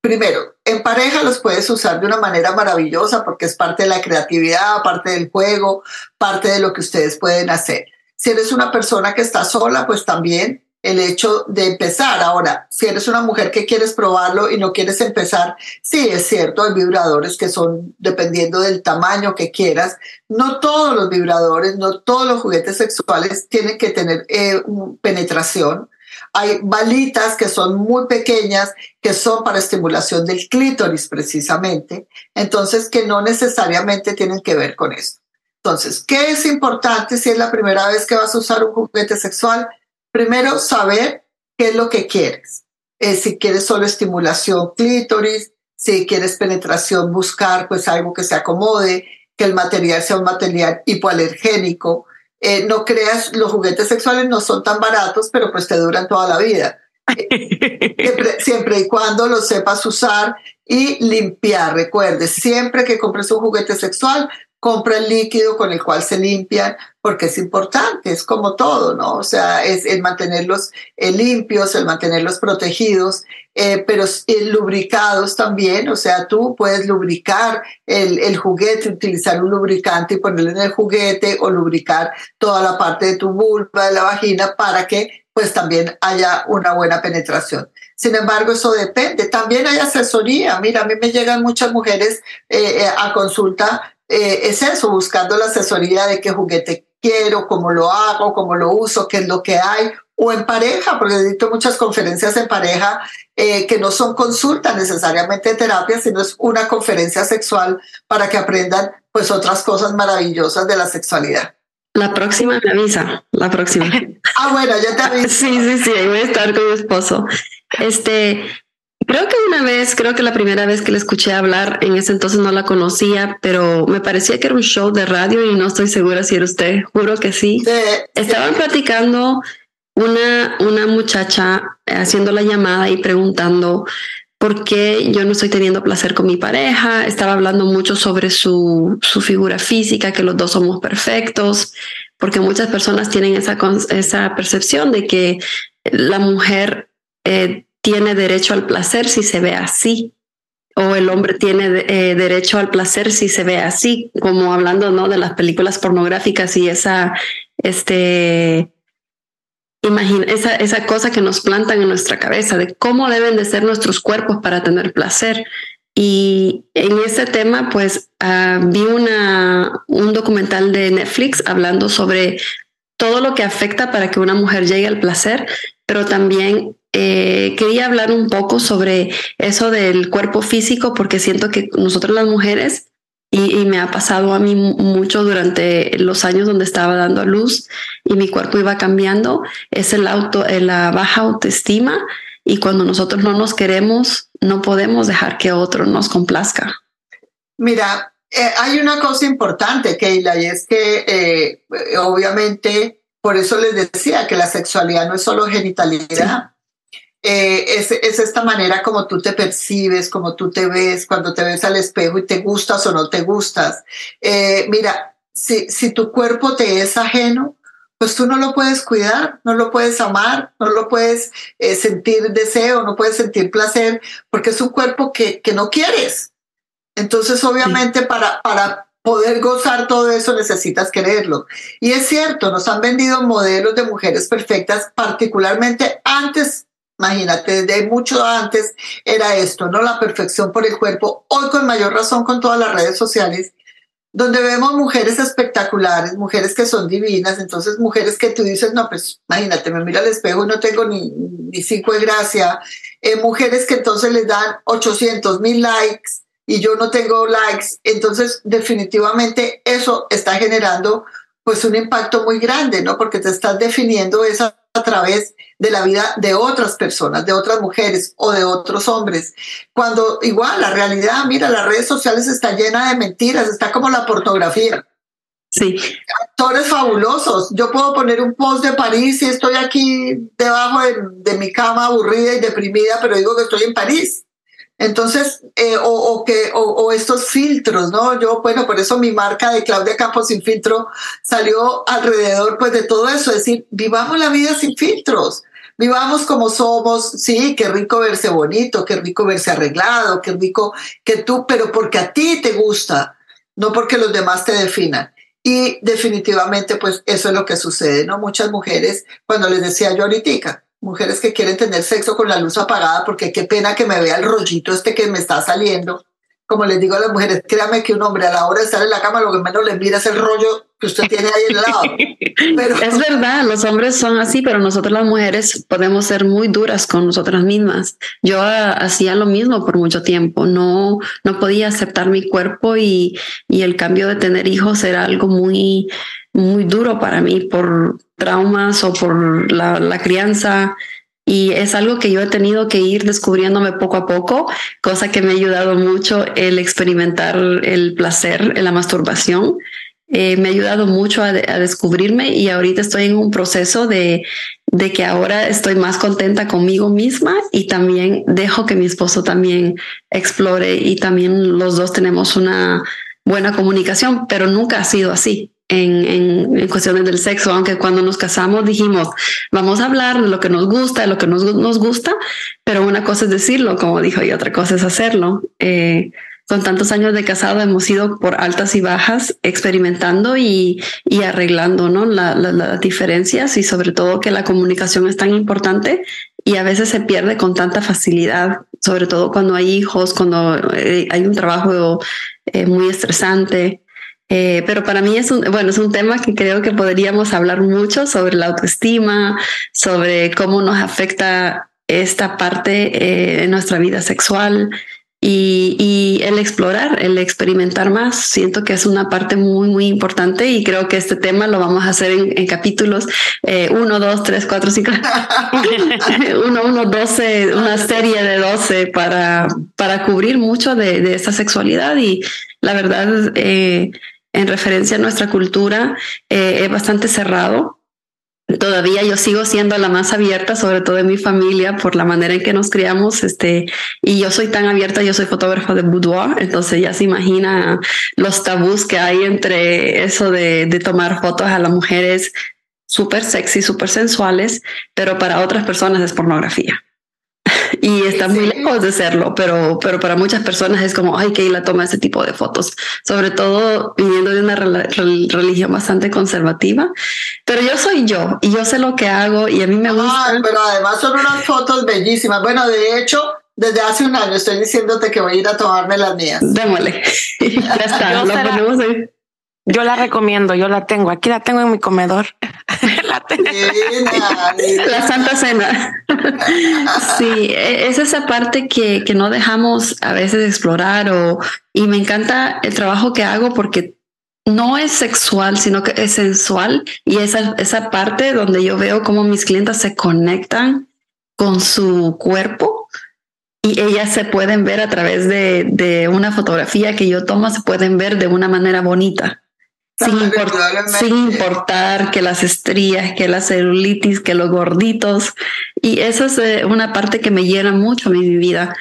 primero, en pareja los puedes usar de una manera maravillosa porque es parte de la creatividad, parte del juego, parte de lo que ustedes pueden hacer. Si eres una persona que está sola, pues también el hecho de empezar. Ahora, si eres una mujer que quieres probarlo y no quieres empezar, sí, es cierto, hay vibradores que son dependiendo del tamaño que quieras. No todos los vibradores, no todos los juguetes sexuales tienen que tener eh, penetración. Hay balitas que son muy pequeñas, que son para estimulación del clítoris precisamente, entonces que no necesariamente tienen que ver con esto. Entonces, ¿qué es importante si es la primera vez que vas a usar un juguete sexual? Primero, saber qué es lo que quieres. Eh, si quieres solo estimulación clítoris, si quieres penetración, buscar pues algo que se acomode, que el material sea un material hipoalergénico. Eh, no creas, los juguetes sexuales no son tan baratos, pero pues te duran toda la vida. siempre, siempre, y cuando lo sepas usar y limpiar. Recuerde, siempre que compres un juguete sexual, compra el líquido con el cual se limpian, porque es importante, es como todo, ¿no? O sea, es el mantenerlos eh, limpios, el mantenerlos protegidos, eh, pero eh, lubricados también, o sea, tú puedes lubricar el, el, juguete, utilizar un lubricante y ponerlo en el juguete o lubricar toda la parte de tu vulva, de la vagina, para que pues también haya una buena penetración. Sin embargo, eso depende. También hay asesoría. Mira, a mí me llegan muchas mujeres a consulta eh, es eso, buscando la asesoría de qué juguete quiero, cómo lo hago, cómo lo uso, qué es lo que hay, o en pareja, porque he visto muchas conferencias en pareja eh, que no son consultas necesariamente de terapia, sino es una conferencia sexual para que aprendan pues otras cosas maravillosas de la sexualidad.
La próxima me avisa, la próxima.
ah, bueno, ya te aviso.
Sí, sí, sí, ahí voy a estar con mi esposo. Este, Creo que una vez, creo que la primera vez que le escuché hablar, en ese entonces no la conocía, pero me parecía que era un show de radio y no estoy segura si era usted, juro que sí. Estaban platicando una, una muchacha haciendo la llamada y preguntando por qué yo no estoy teniendo placer con mi pareja. Estaba hablando mucho sobre su, su figura física, que los dos somos perfectos, porque muchas personas tienen esa, esa percepción de que la mujer... Eh, tiene derecho al placer si se ve así. o el hombre tiene eh, derecho al placer si se ve así, como hablando ¿no? de las películas pornográficas y esa, este, imagina, esa, esa cosa que nos plantan en nuestra cabeza de cómo deben de ser nuestros cuerpos para tener placer. Y en ese tema, pues ah, vi una, un documental de Netflix hablando sobre todo lo que afecta para que una mujer llegue al placer, pero también eh, quería hablar un poco sobre eso del cuerpo físico, porque siento que nosotros las mujeres, y, me ha pasado a mí mucho durante los años donde estaba dando a luz y mi cuerpo iba cambiando, es el auto, la baja autoestima y cuando nosotros no nos queremos, no podemos dejar que otro nos complazca.
Mira, eh, hay una cosa importante, Keila, y es que eh, obviamente, por eso les decía que la sexualidad no es solo genitalidad. Eh, es, es, esta manera como tú te percibes, como tú te ves, cuando te ves al espejo y te gustas o no te gustas. Eh, mira, si, si tu cuerpo te es ajeno, pues tú no lo puedes cuidar, no lo puedes amar, no lo puedes eh, sentir deseo, no puedes sentir placer, porque es un cuerpo que, que no quieres. Entonces, obviamente, para, para poder gozar todo eso necesitas quererlo. Y es cierto, nos han vendido modelos de mujeres perfectas, particularmente antes Imagínate, desde mucho antes era esto, ¿no? La perfección por el cuerpo. Hoy con mayor razón con todas las redes sociales, donde vemos mujeres espectaculares, mujeres que son divinas, entonces mujeres que tú dices, no, pues imagínate, me mira al espejo y no tengo ni, ni cinco de gracia. Eh, mujeres que entonces les dan 800 mil likes y yo no tengo likes. Entonces, definitivamente eso está generando pues un impacto muy grande, ¿no? Porque te estás definiendo esa a través de la vida de otras personas, de otras mujeres o de otros hombres. Cuando igual la realidad, mira, las redes sociales está llena de mentiras, está como la pornografía.
Sí.
Actores fabulosos. Yo puedo poner un post de París y estoy aquí debajo de mi cama aburrida y deprimida, pero digo que estoy en París. Entonces, eh, o, que, o, estos filtros, ¿no? Yo, bueno, por eso mi marca de Claudia Campos sin filtro salió alrededor pues de todo eso, es decir, vivamos la vida sin filtros, vivamos como somos, sí, qué rico verse bonito, qué rico verse arreglado, qué rico que tú, pero porque a ti te gusta, no porque los demás te definan. Y definitivamente, pues eso es lo que sucede, ¿no? Muchas mujeres, cuando les decía yo ahorita, mujeres que quieren tener sexo con la luz apagada porque qué pena que me vea el rollito este que me está saliendo. Como les digo a las mujeres, créame que un hombre a la hora de estar en la cama lo que menos le mira es el rollo que usted tiene ahí al lado.
Pero... Es verdad, los hombres son así, pero nosotros las mujeres podemos ser muy duras con nosotras mismas. Yo hacía lo mismo por mucho tiempo, no, no podía aceptar mi cuerpo y, y el cambio de tener hijos era algo muy, muy duro para mí por traumas o por la, crianza. Y es algo que yo he tenido que ir descubriéndome poco a poco, cosa que me ha ayudado mucho el experimentar el placer en la masturbación. Eh, me ha ayudado mucho a, descubrirme y ahorita estoy en un proceso de, de que ahora estoy más contenta conmigo misma y también dejo que mi esposo también explore y también los dos tenemos una buena comunicación, pero nunca ha sido así en, cuestiones del sexo, aunque cuando nos casamos dijimos, vamos a hablar de lo que nos gusta, de lo que nos, nos gusta, pero una cosa es decirlo, como dijo, y otra cosa es hacerlo. Eh, con tantos años de casado hemos ido por altas y bajas experimentando y, y arreglando ¿no? las diferencias y sobre todo que la comunicación es tan importante y a veces se pierde con tanta facilidad, sobre todo cuando hay hijos, cuando eh, hay un trabajo eh, muy estresante. Eh, pero para mí es un, bueno, es un tema que creo que podríamos hablar mucho sobre la autoestima, sobre cómo nos afecta esta parte eh, en nuestra vida sexual y, y, el explorar, el experimentar más. Siento que es una parte muy, muy importante y creo que este tema lo vamos a hacer en, capítulos eh, uno, dos, tres, cuatro, cinco, uno, uno, doce, una serie de doce para, para cubrir mucho de, de esta sexualidad y la verdad, eh, en referencia a nuestra cultura eh, es bastante cerrado. Todavía yo sigo siendo la más abierta, sobre todo en mi familia, por la manera en que nos criamos. Este, y yo soy tan abierta, yo soy fotógrafa de boudoir, entonces ya se imagina los tabús que hay entre eso de, de tomar fotos a las mujeres súper sexy, súper sensuales, pero para otras personas es pornografía. Y está muy lejos de serlo, pero, pero para muchas personas es como, ay, que la toma ese tipo de fotos, sobre todo viniendo de una religión bastante conservativa. Pero yo soy yo y yo sé lo que hago y a mí me gusta.
pero además son unas fotos bellísimas. Bueno, de hecho, desde hace un año estoy diciéndote que voy a ir a tomarme las mías.
Démosle. ya está, lo ponemos ahí.
Yo la recomiendo, yo la tengo. Aquí la tengo en mi comedor. la,
la, Santa Cena. sí, e, es esa parte que, que no dejamos a veces explorar o, y me encanta el trabajo que hago porque no es sexual, sino que es sensual y esa, esa parte donde yo veo cómo mis clientes se conectan con su cuerpo y ellas se pueden ver a través de, de una fotografía que yo tomo, se pueden ver de una manera bonita sin, importar que las estrías, que la celulitis, que los gorditos. Y esa es eh, una parte que me llena mucho mi vida.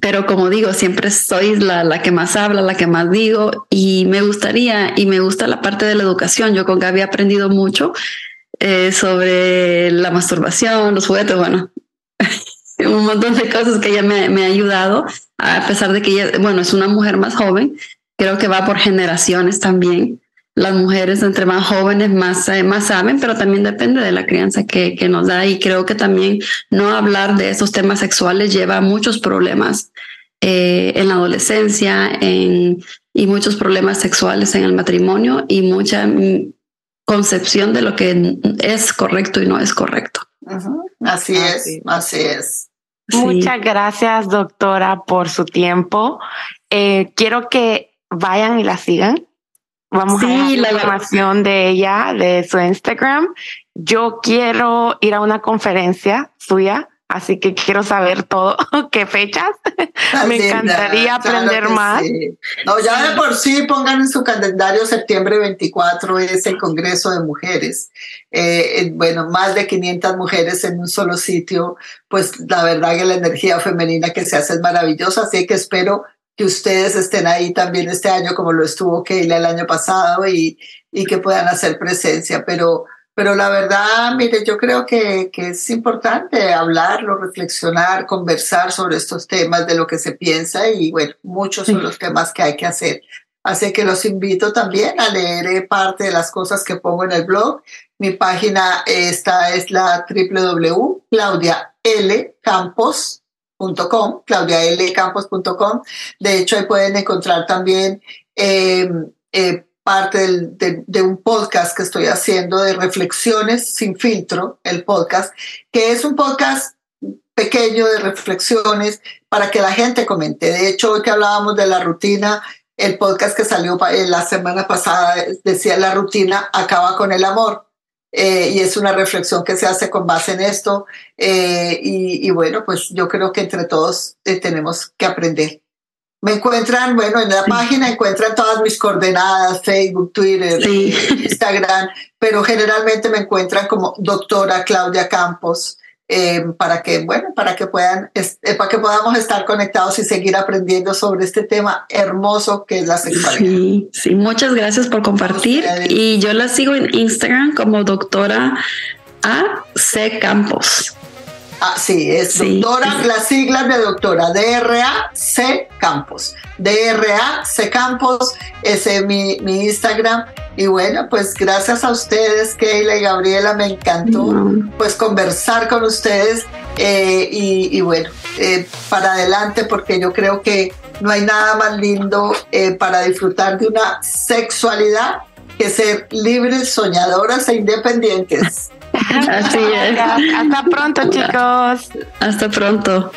Pero como digo, siempre soy la, la, que más habla, la que más digo y me gustaría, y me gusta la parte de la educación. Yo con Gaby he aprendido mucho eh, sobre la masturbación, los juguetes, bueno, un montón de cosas que ella me, me ha ayudado, a pesar de que ella, bueno, es una mujer más joven, creo que va por generaciones también. Las mujeres entre más jóvenes más, eh, más saben, pero también depende de la crianza que, que nos da y creo que también no hablar de esos temas sexuales lleva a muchos problemas eh, en la adolescencia en, y muchos problemas sexuales en el matrimonio y mucha mm, concepción de lo que es correcto y no es correcto.
Así es, así es.
Muchas gracias, doctora, por su tiempo. Eh, quiero que vayan y la sigan. Vamos a ver la información de ella, de su Instagram. Yo quiero ir a una conferencia suya, así que quiero saber todo, qué fechas. Me encantaría aprender más.
No, ya de por sí pongan en su calendario septiembre 24 es el Congreso de Mujeres. Eh, eh, bueno, más de 500 mujeres en un solo sitio, pues la verdad que la energía femenina que se hace es maravillosa, así que espero que ustedes estén ahí también este año como lo estuvo Keila el año pasado y, y que puedan hacer presencia. Pero, pero la verdad, mire, yo creo que, que es importante hablarlo, reflexionar, conversar sobre estos temas, de lo que se piensa y bueno, muchos son los temas que hay que hacer. Así que los invito también a leer eh, parte de las cosas que pongo en el blog. Mi página esta es la www.claudialcampos claudialcampos.com. De hecho, ahí pueden encontrar también eh, eh, parte de, un podcast que estoy haciendo de reflexiones sin filtro, el podcast, que es un podcast pequeño de reflexiones para que la gente comente. De hecho, hoy que hablábamos de la rutina, el podcast que salió eh, la semana pasada decía la rutina acaba con el amor. Eh, y es una reflexión que se hace con base en esto. Eh, y, bueno, pues yo creo que entre todos eh, tenemos que aprender. Me encuentran, bueno, en la página encuentran todas mis coordenadas, Facebook, Twitter, Instagram, pero generalmente me encuentran como doctora Claudia Campos. Eh, para que, bueno, para que puedan, eh, para que podamos estar conectados y seguir aprendiendo sobre este tema hermoso que es la sexualidad.
Sí, sí, muchas gracias por compartir. Y yo la sigo en Instagram como doctora A. C. Campos.
Ah, sí, es doctora, las siglas de doctora, DRA C Campos. DRA C Campos, ese es mi, mi Instagram. Y bueno, pues gracias a ustedes, Keila y Gabriela, me encantó pues conversar con ustedes eh, y, bueno, eh, para adelante porque yo creo que no hay nada más lindo eh, para disfrutar de una sexualidad que ser libres, soñadoras e independientes.
Así es.
Hasta pronto, chicos.
Hasta pronto.